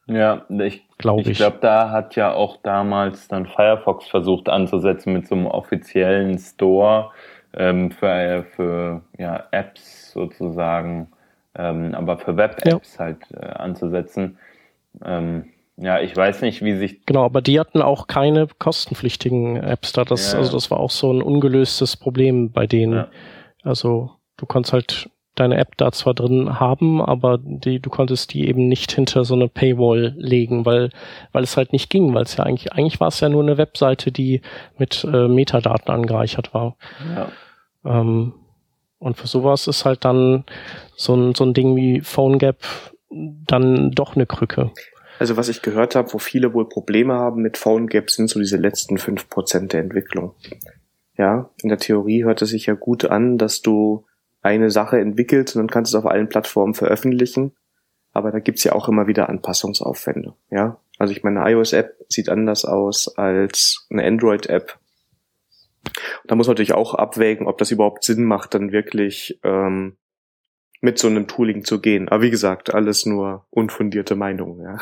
Ja, ich glaube, ich, ich glaube, da hat ja auch damals dann Firefox versucht anzusetzen mit so einem offiziellen Store ähm, für, für ja, Apps sozusagen, ähm, aber für Web-Apps ja. halt äh, anzusetzen. Ähm, ja, ich weiß nicht, wie sich. Genau, aber die hatten auch keine kostenpflichtigen Apps da. Das, ja. Also das war auch so ein ungelöstes Problem bei denen. Ja. Also du konntest halt deine App da zwar drin haben, aber die, du konntest die eben nicht hinter so eine Paywall legen, weil, weil es halt nicht ging, weil es ja eigentlich, eigentlich war es ja nur eine Webseite, die mit äh, Metadaten angereichert war. Ja. Ähm, und für sowas ist halt dann so ein, so ein Ding wie PhoneGap dann doch eine Krücke. Also was ich gehört habe, wo viele wohl Probleme haben mit PhoneGap, sind so diese letzten fünf Prozent der Entwicklung. Ja, in der Theorie hört es sich ja gut an, dass du eine Sache entwickelst und dann kannst du es auf allen Plattformen veröffentlichen. Aber da gibt's ja auch immer wieder Anpassungsaufwände. Ja, also ich meine, eine iOS-App sieht anders aus als eine Android-App. Da muss man natürlich auch abwägen, ob das überhaupt Sinn macht, dann wirklich ähm, mit so einem Tooling zu gehen. Aber wie gesagt, alles nur unfundierte Meinungen, ja.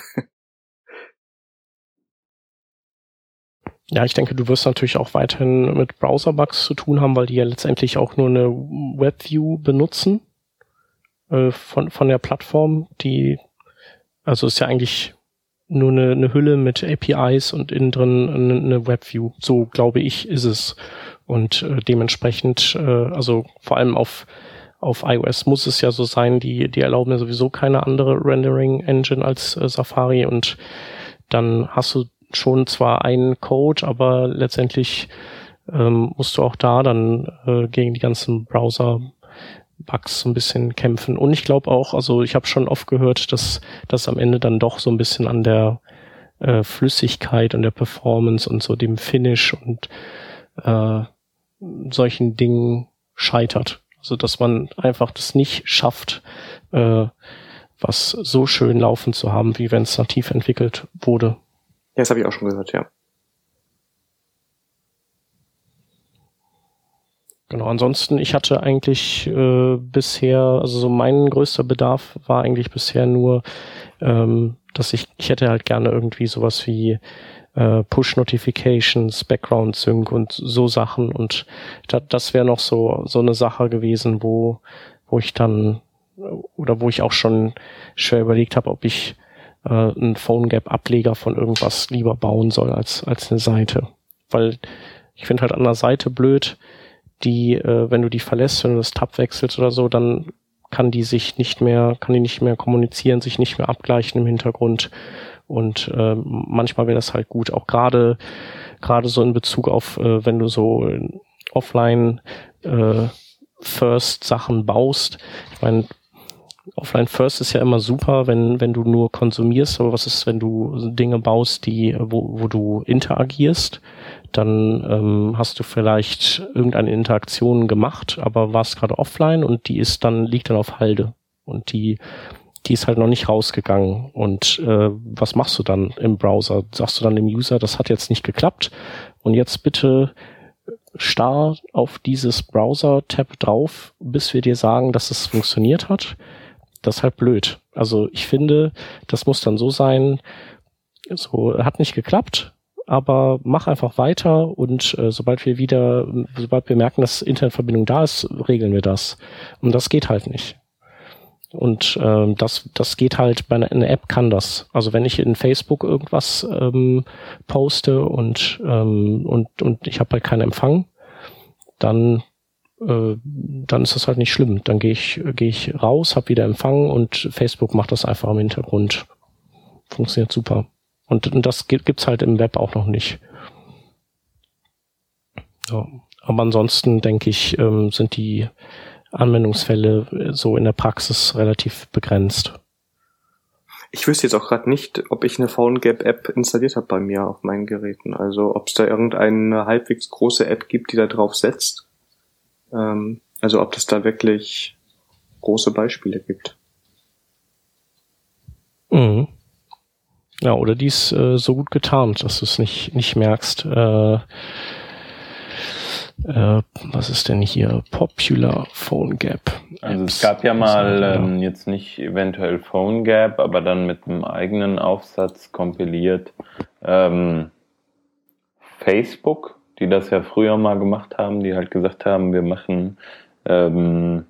Ja, ich denke, du wirst natürlich auch weiterhin mit Browser-Bugs zu tun haben, weil die ja letztendlich auch nur eine WebView benutzen äh, von, von der Plattform, die also ist ja eigentlich nur eine, eine Hülle mit APIs und innen drin eine, eine WebView. So glaube ich, ist es. Und äh, dementsprechend, äh, also vor allem auf auf iOS muss es ja so sein, die, die erlauben ja sowieso keine andere Rendering-Engine als äh, Safari und dann hast du schon zwar einen Code, aber letztendlich ähm, musst du auch da dann äh, gegen die ganzen Browser Bugs so ein bisschen kämpfen. Und ich glaube auch, also ich habe schon oft gehört, dass das am Ende dann doch so ein bisschen an der äh, Flüssigkeit und der Performance und so dem Finish und äh, solchen Dingen scheitert. Also dass man einfach das nicht schafft, äh, was so schön laufen zu haben, wie wenn es nativ entwickelt wurde. Ja, das habe ich auch schon gehört, ja. Genau, ansonsten, ich hatte eigentlich äh, bisher, also so mein größter Bedarf war eigentlich bisher nur, ähm, dass ich, ich hätte halt gerne irgendwie sowas wie äh, Push-Notifications, Background-Sync und so Sachen. Und da, das wäre noch so, so eine Sache gewesen, wo, wo ich dann oder wo ich auch schon schwer überlegt habe, ob ich äh, einen PhoneGap-Ableger von irgendwas lieber bauen soll als, als eine Seite. Weil ich finde halt an der Seite blöd, die, äh, wenn du die verlässt, wenn du das Tab wechselst oder so, dann kann die sich nicht mehr, kann die nicht mehr kommunizieren, sich nicht mehr abgleichen im Hintergrund. Und äh, manchmal wäre das halt gut, auch gerade gerade so in Bezug auf, äh, wenn du so offline äh, First Sachen baust. Ich meine, Offline First ist ja immer super, wenn, wenn du nur konsumierst, aber was ist, wenn du Dinge baust, die, wo, wo du interagierst? dann ähm, hast du vielleicht irgendeine Interaktion gemacht, aber warst gerade offline und die ist dann, liegt dann auf Halde. Und die, die ist halt noch nicht rausgegangen. Und äh, was machst du dann im Browser? Sagst du dann dem User, das hat jetzt nicht geklappt und jetzt bitte starr auf dieses Browser-Tab drauf, bis wir dir sagen, dass es funktioniert hat. Das ist halt blöd. Also ich finde, das muss dann so sein, so hat nicht geklappt, aber mach einfach weiter und äh, sobald wir wieder, sobald wir merken, dass Internetverbindung da ist, regeln wir das. Und das geht halt nicht. Und ähm, das, das geht halt bei einer, einer App kann das. Also wenn ich in Facebook irgendwas ähm, poste und, ähm, und, und ich habe halt keinen Empfang, dann, äh, dann ist das halt nicht schlimm. Dann gehe ich, geh ich raus, habe wieder Empfang und Facebook macht das einfach im Hintergrund. Funktioniert super. Und, und das gibt's halt im Web auch noch nicht. Ja. Aber ansonsten denke ich, ähm, sind die Anwendungsfälle so in der Praxis relativ begrenzt. Ich wüsste jetzt auch gerade nicht, ob ich eine PhoneGap-App installiert habe bei mir auf meinen Geräten. Also ob es da irgendeine halbwegs große App gibt, die da drauf setzt. Ähm, also ob es da wirklich große Beispiele gibt. Mhm. Ja, oder die ist äh, so gut getarnt, dass du es nicht, nicht merkst. Äh, äh, was ist denn hier? Popular Phone Gap. Also es gab ja mal ähm, jetzt nicht eventuell Phone Gap, aber dann mit einem eigenen Aufsatz kompiliert ähm, Facebook, die das ja früher mal gemacht haben, die halt gesagt haben, wir machen ähm,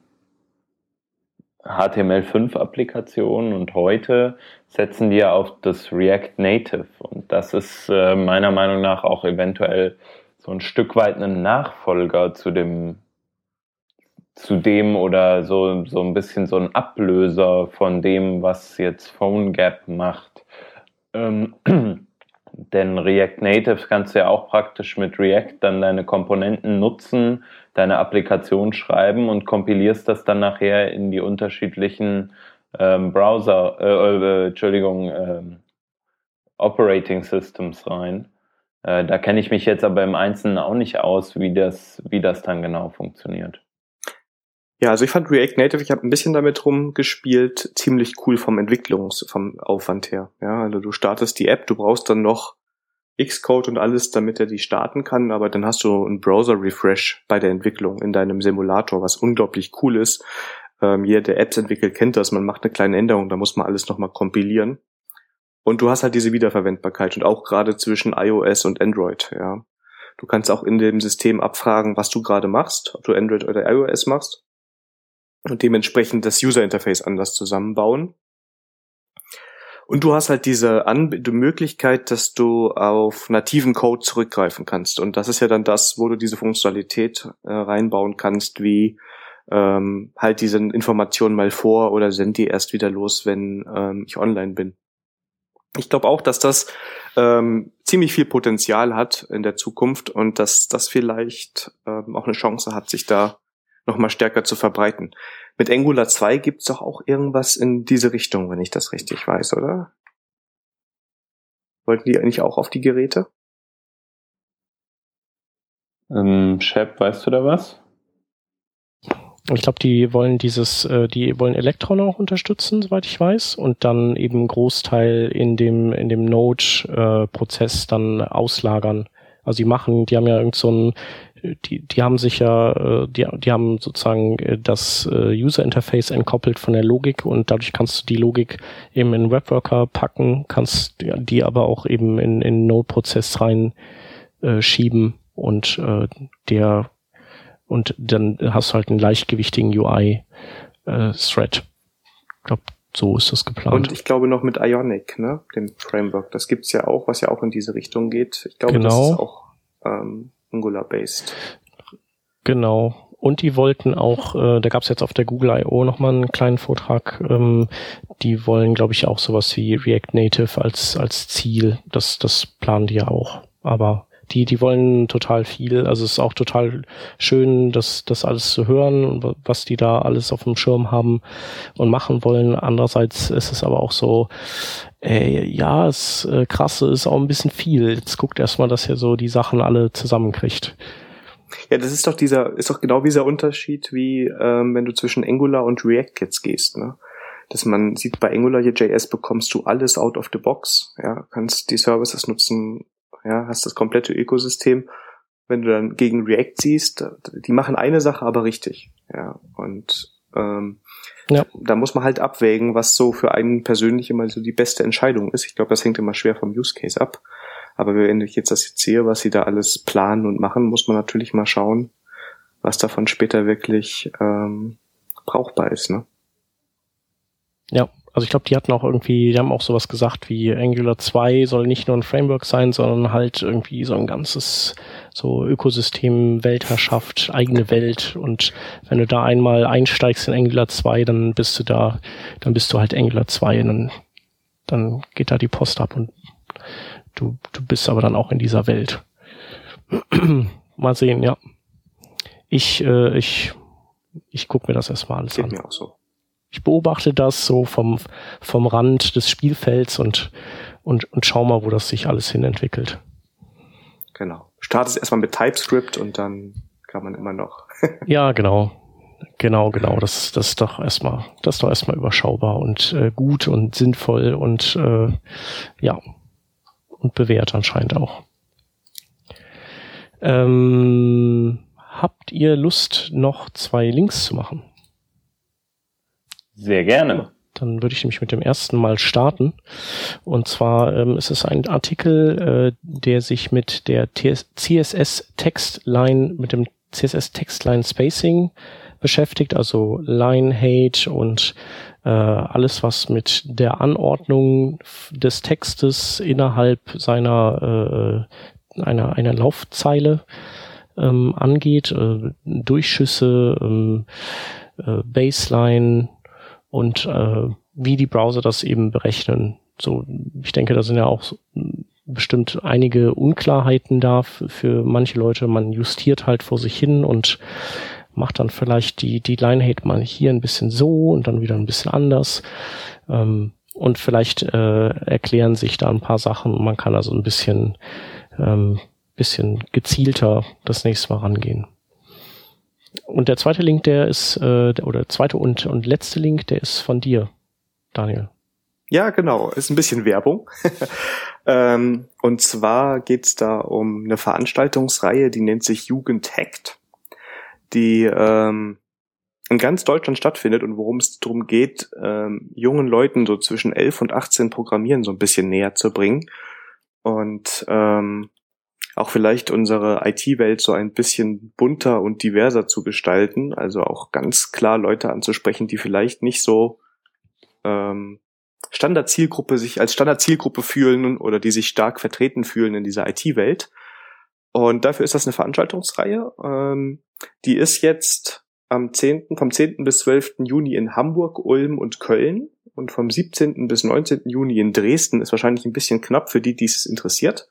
HTML5-Applikationen und heute setzen die ja auf das React Native und das ist äh, meiner Meinung nach auch eventuell so ein Stück weit ein Nachfolger zu dem zu dem oder so, so ein bisschen so ein Ablöser von dem, was jetzt PhoneGap macht. Ähm, *clears throat* denn React Native kannst du ja auch praktisch mit React dann deine Komponenten nutzen, deine Applikation schreiben und kompilierst das dann nachher in die unterschiedlichen ähm, Browser, äh, äh, Entschuldigung, äh, Operating Systems rein. Äh, da kenne ich mich jetzt aber im Einzelnen auch nicht aus, wie das, wie das dann genau funktioniert. Ja, also ich fand React Native, ich habe ein bisschen damit rumgespielt, ziemlich cool vom Entwicklungs, vom Aufwand her. Ja, also du startest die App, du brauchst dann noch Xcode und alles, damit er die starten kann, aber dann hast du einen Browser-Refresh bei der Entwicklung in deinem Simulator, was unglaublich cool ist. Ähm, jeder, der Apps entwickelt, kennt das. Man macht eine kleine Änderung, da muss man alles nochmal kompilieren. Und du hast halt diese Wiederverwendbarkeit und auch gerade zwischen iOS und Android, ja. Du kannst auch in dem System abfragen, was du gerade machst, ob du Android oder iOS machst und dementsprechend das User Interface anders zusammenbauen. Und du hast halt diese An die Möglichkeit, dass du auf nativen Code zurückgreifen kannst. Und das ist ja dann das, wo du diese Funktionalität äh, reinbauen kannst, wie ähm, halt diese Informationen mal vor oder send die erst wieder los, wenn ähm, ich online bin. Ich glaube auch, dass das ähm, ziemlich viel Potenzial hat in der Zukunft und dass das vielleicht ähm, auch eine Chance hat, sich da nochmal stärker zu verbreiten. Mit Angular 2 gibt's doch auch irgendwas in diese Richtung, wenn ich das richtig weiß, oder? Wollten die eigentlich auch auf die Geräte? Ähm, Shep, weißt du da was? Ich glaube, die wollen dieses, äh, die wollen Electron auch unterstützen, soweit ich weiß, und dann eben Großteil in dem in dem Node-Prozess äh, dann auslagern. Also die machen, die haben ja irgend so ein die, die haben sich ja, äh, die, die haben sozusagen äh, das äh, User Interface entkoppelt von der Logik und dadurch kannst du die Logik eben in Webworker packen, kannst die aber auch eben in, in Node-Prozess rein äh, schieben und äh, der und dann hast du halt einen leichtgewichtigen UI äh, Thread. Ich glaube, so ist das geplant. Und ich glaube noch mit Ionic, ne, dem Framework. Das gibt's ja auch, was ja auch in diese Richtung geht. Ich glaube, genau. das ist auch ähm, Angular-based. Genau. Und die wollten auch, äh, da gab es jetzt auf der Google I.O. nochmal einen kleinen Vortrag, ähm, die wollen, glaube ich, auch sowas wie React Native als, als Ziel. Das, das planen die ja auch. Aber die, die wollen total viel. Also es ist auch total schön, das, das alles zu hören, was die da alles auf dem Schirm haben und machen wollen. Andererseits ist es aber auch so, ey, ja, es äh, krasse ist auch ein bisschen viel. Jetzt guckt erstmal, dass ihr so die Sachen alle zusammenkriegt. Ja, das ist doch dieser, ist doch genau dieser Unterschied, wie ähm, wenn du zwischen Angular und React jetzt gehst, ne? Dass man sieht, bei AngularJS bekommst du alles out of the box, ja, kannst die Services nutzen, ja, hast das komplette Ökosystem. Wenn du dann gegen React siehst, die machen eine Sache aber richtig, ja, und ähm, ja. da muss man halt abwägen, was so für einen persönlich immer so die beste Entscheidung ist. Ich glaube, das hängt immer schwer vom Use Case ab. Aber wenn ich jetzt das jetzt sehe, was sie da alles planen und machen, muss man natürlich mal schauen, was davon später wirklich ähm, brauchbar ist. Ne? Ja, also ich glaube, die hatten auch irgendwie, die haben auch sowas gesagt wie Angular 2 soll nicht nur ein Framework sein, sondern halt irgendwie so ein ganzes so Ökosystem, Weltherrschaft, eigene Welt und wenn du da einmal einsteigst in Angular 2, dann bist du da, dann bist du halt Angular 2 und dann, dann geht da die Post ab und du, du bist aber dann auch in dieser Welt. *clears throat* mal sehen, ja. Ich, äh, ich, ich guck mir das erstmal alles Geht an. Mir auch so. Ich beobachte das so vom, vom Rand des Spielfelds und, und, und schau mal, wo das sich alles hin entwickelt. Genau. Startest erstmal mit TypeScript und dann kann man immer noch. *laughs* ja, genau. Genau, genau. Das, das ist doch erstmal, das ist doch erstmal überschaubar und äh, gut und sinnvoll und äh, ja, und bewährt anscheinend auch. Ähm, habt ihr Lust, noch zwei Links zu machen? Sehr gerne. Dann würde ich nämlich mit dem ersten Mal starten. Und zwar ähm, ist es ein Artikel, äh, der sich mit der CSS Textline, mit dem CSS Textline Spacing beschäftigt, also Line Hate und äh, alles, was mit der Anordnung des Textes innerhalb seiner äh, einer, einer Laufzeile ähm, angeht, äh, Durchschüsse, ähm, äh, Baseline und äh, wie die Browser das eben berechnen. So, ich denke, da sind ja auch bestimmt einige Unklarheiten da für manche Leute. Man justiert halt vor sich hin und macht dann vielleicht die, die Line-Hate mal hier ein bisschen so und dann wieder ein bisschen anders. Ähm, und vielleicht äh, erklären sich da ein paar Sachen und man kann also ein bisschen, ähm, bisschen gezielter das nächste Mal rangehen. Und der zweite Link, der ist, äh, oder zweite und, und letzte Link, der ist von dir, Daniel. Ja, genau. Ist ein bisschen Werbung. *laughs* ähm, und zwar geht's da um eine Veranstaltungsreihe, die nennt sich Jugend Hackt die ähm, in ganz Deutschland stattfindet und worum es darum geht, ähm, jungen Leuten so zwischen 11 und 18 Programmieren so ein bisschen näher zu bringen und ähm, auch vielleicht unsere IT-Welt so ein bisschen bunter und diverser zu gestalten, also auch ganz klar Leute anzusprechen, die vielleicht nicht so ähm, Standardzielgruppe sich als Standardzielgruppe fühlen oder die sich stark vertreten fühlen in dieser IT-Welt. Und dafür ist das eine Veranstaltungsreihe. Ähm, die ist jetzt am 10., vom 10. bis 12. Juni in Hamburg, Ulm und Köln und vom 17. bis 19. Juni in Dresden ist wahrscheinlich ein bisschen knapp für die, die es interessiert.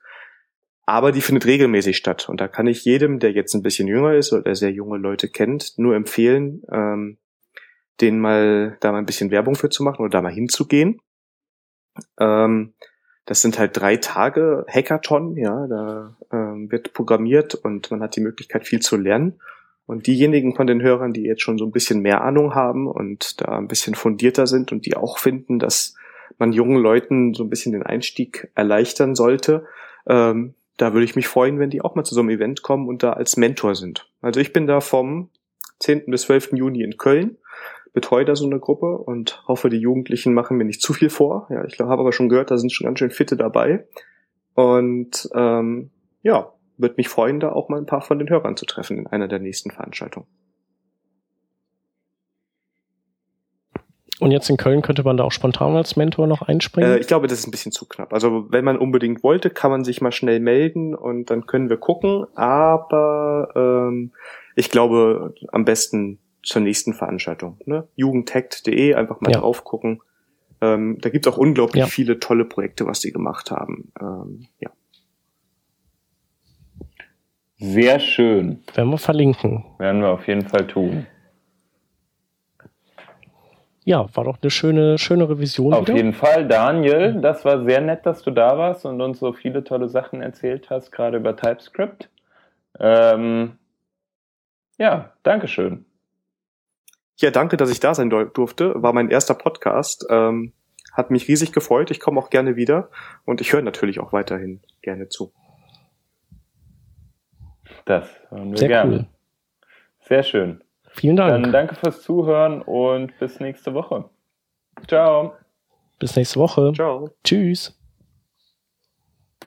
Aber die findet regelmäßig statt. Und da kann ich jedem, der jetzt ein bisschen jünger ist oder sehr junge Leute kennt, nur empfehlen, ähm, den mal da mal ein bisschen Werbung für zu machen oder da mal hinzugehen. Ähm, das sind halt drei Tage Hackathon, ja, da ähm, wird programmiert und man hat die Möglichkeit, viel zu lernen. Und diejenigen von den Hörern, die jetzt schon so ein bisschen mehr Ahnung haben und da ein bisschen fundierter sind und die auch finden, dass man jungen Leuten so ein bisschen den Einstieg erleichtern sollte, ähm, da würde ich mich freuen, wenn die auch mal zu so einem Event kommen und da als Mentor sind. Also ich bin da vom 10. bis 12. Juni in Köln betreue da so eine Gruppe und hoffe, die Jugendlichen machen mir nicht zu viel vor. Ja, ich habe aber schon gehört, da sind schon ganz schön Fitte dabei. Und ähm, ja, würde mich freuen, da auch mal ein paar von den Hörern zu treffen in einer der nächsten Veranstaltungen. Und jetzt in Köln könnte man da auch spontan als Mentor noch einspringen? Äh, ich glaube, das ist ein bisschen zu knapp. Also wenn man unbedingt wollte, kann man sich mal schnell melden und dann können wir gucken. Aber ähm, ich glaube, am besten zur nächsten Veranstaltung. Ne? Jugendhackt.de, einfach mal ja. drauf gucken. Ähm, da gibt es auch unglaublich ja. viele tolle Projekte, was die gemacht haben. Ähm, ja. Sehr schön. Werden wir verlinken. Werden wir auf jeden Fall tun. Ja, war doch eine schöne, schöne Revision. Auf wieder. jeden Fall, Daniel, das war sehr nett, dass du da warst und uns so viele tolle Sachen erzählt hast, gerade über TypeScript. Ähm, ja, Dankeschön. Ja, danke, dass ich da sein durfte. War mein erster Podcast. Ähm, hat mich riesig gefreut. Ich komme auch gerne wieder und ich höre natürlich auch weiterhin gerne zu. Das hören wir Sehr gerne. cool. Sehr schön. Vielen Dank. Dann danke fürs Zuhören und bis nächste Woche. Ciao. Bis nächste Woche. Ciao. Tschüss.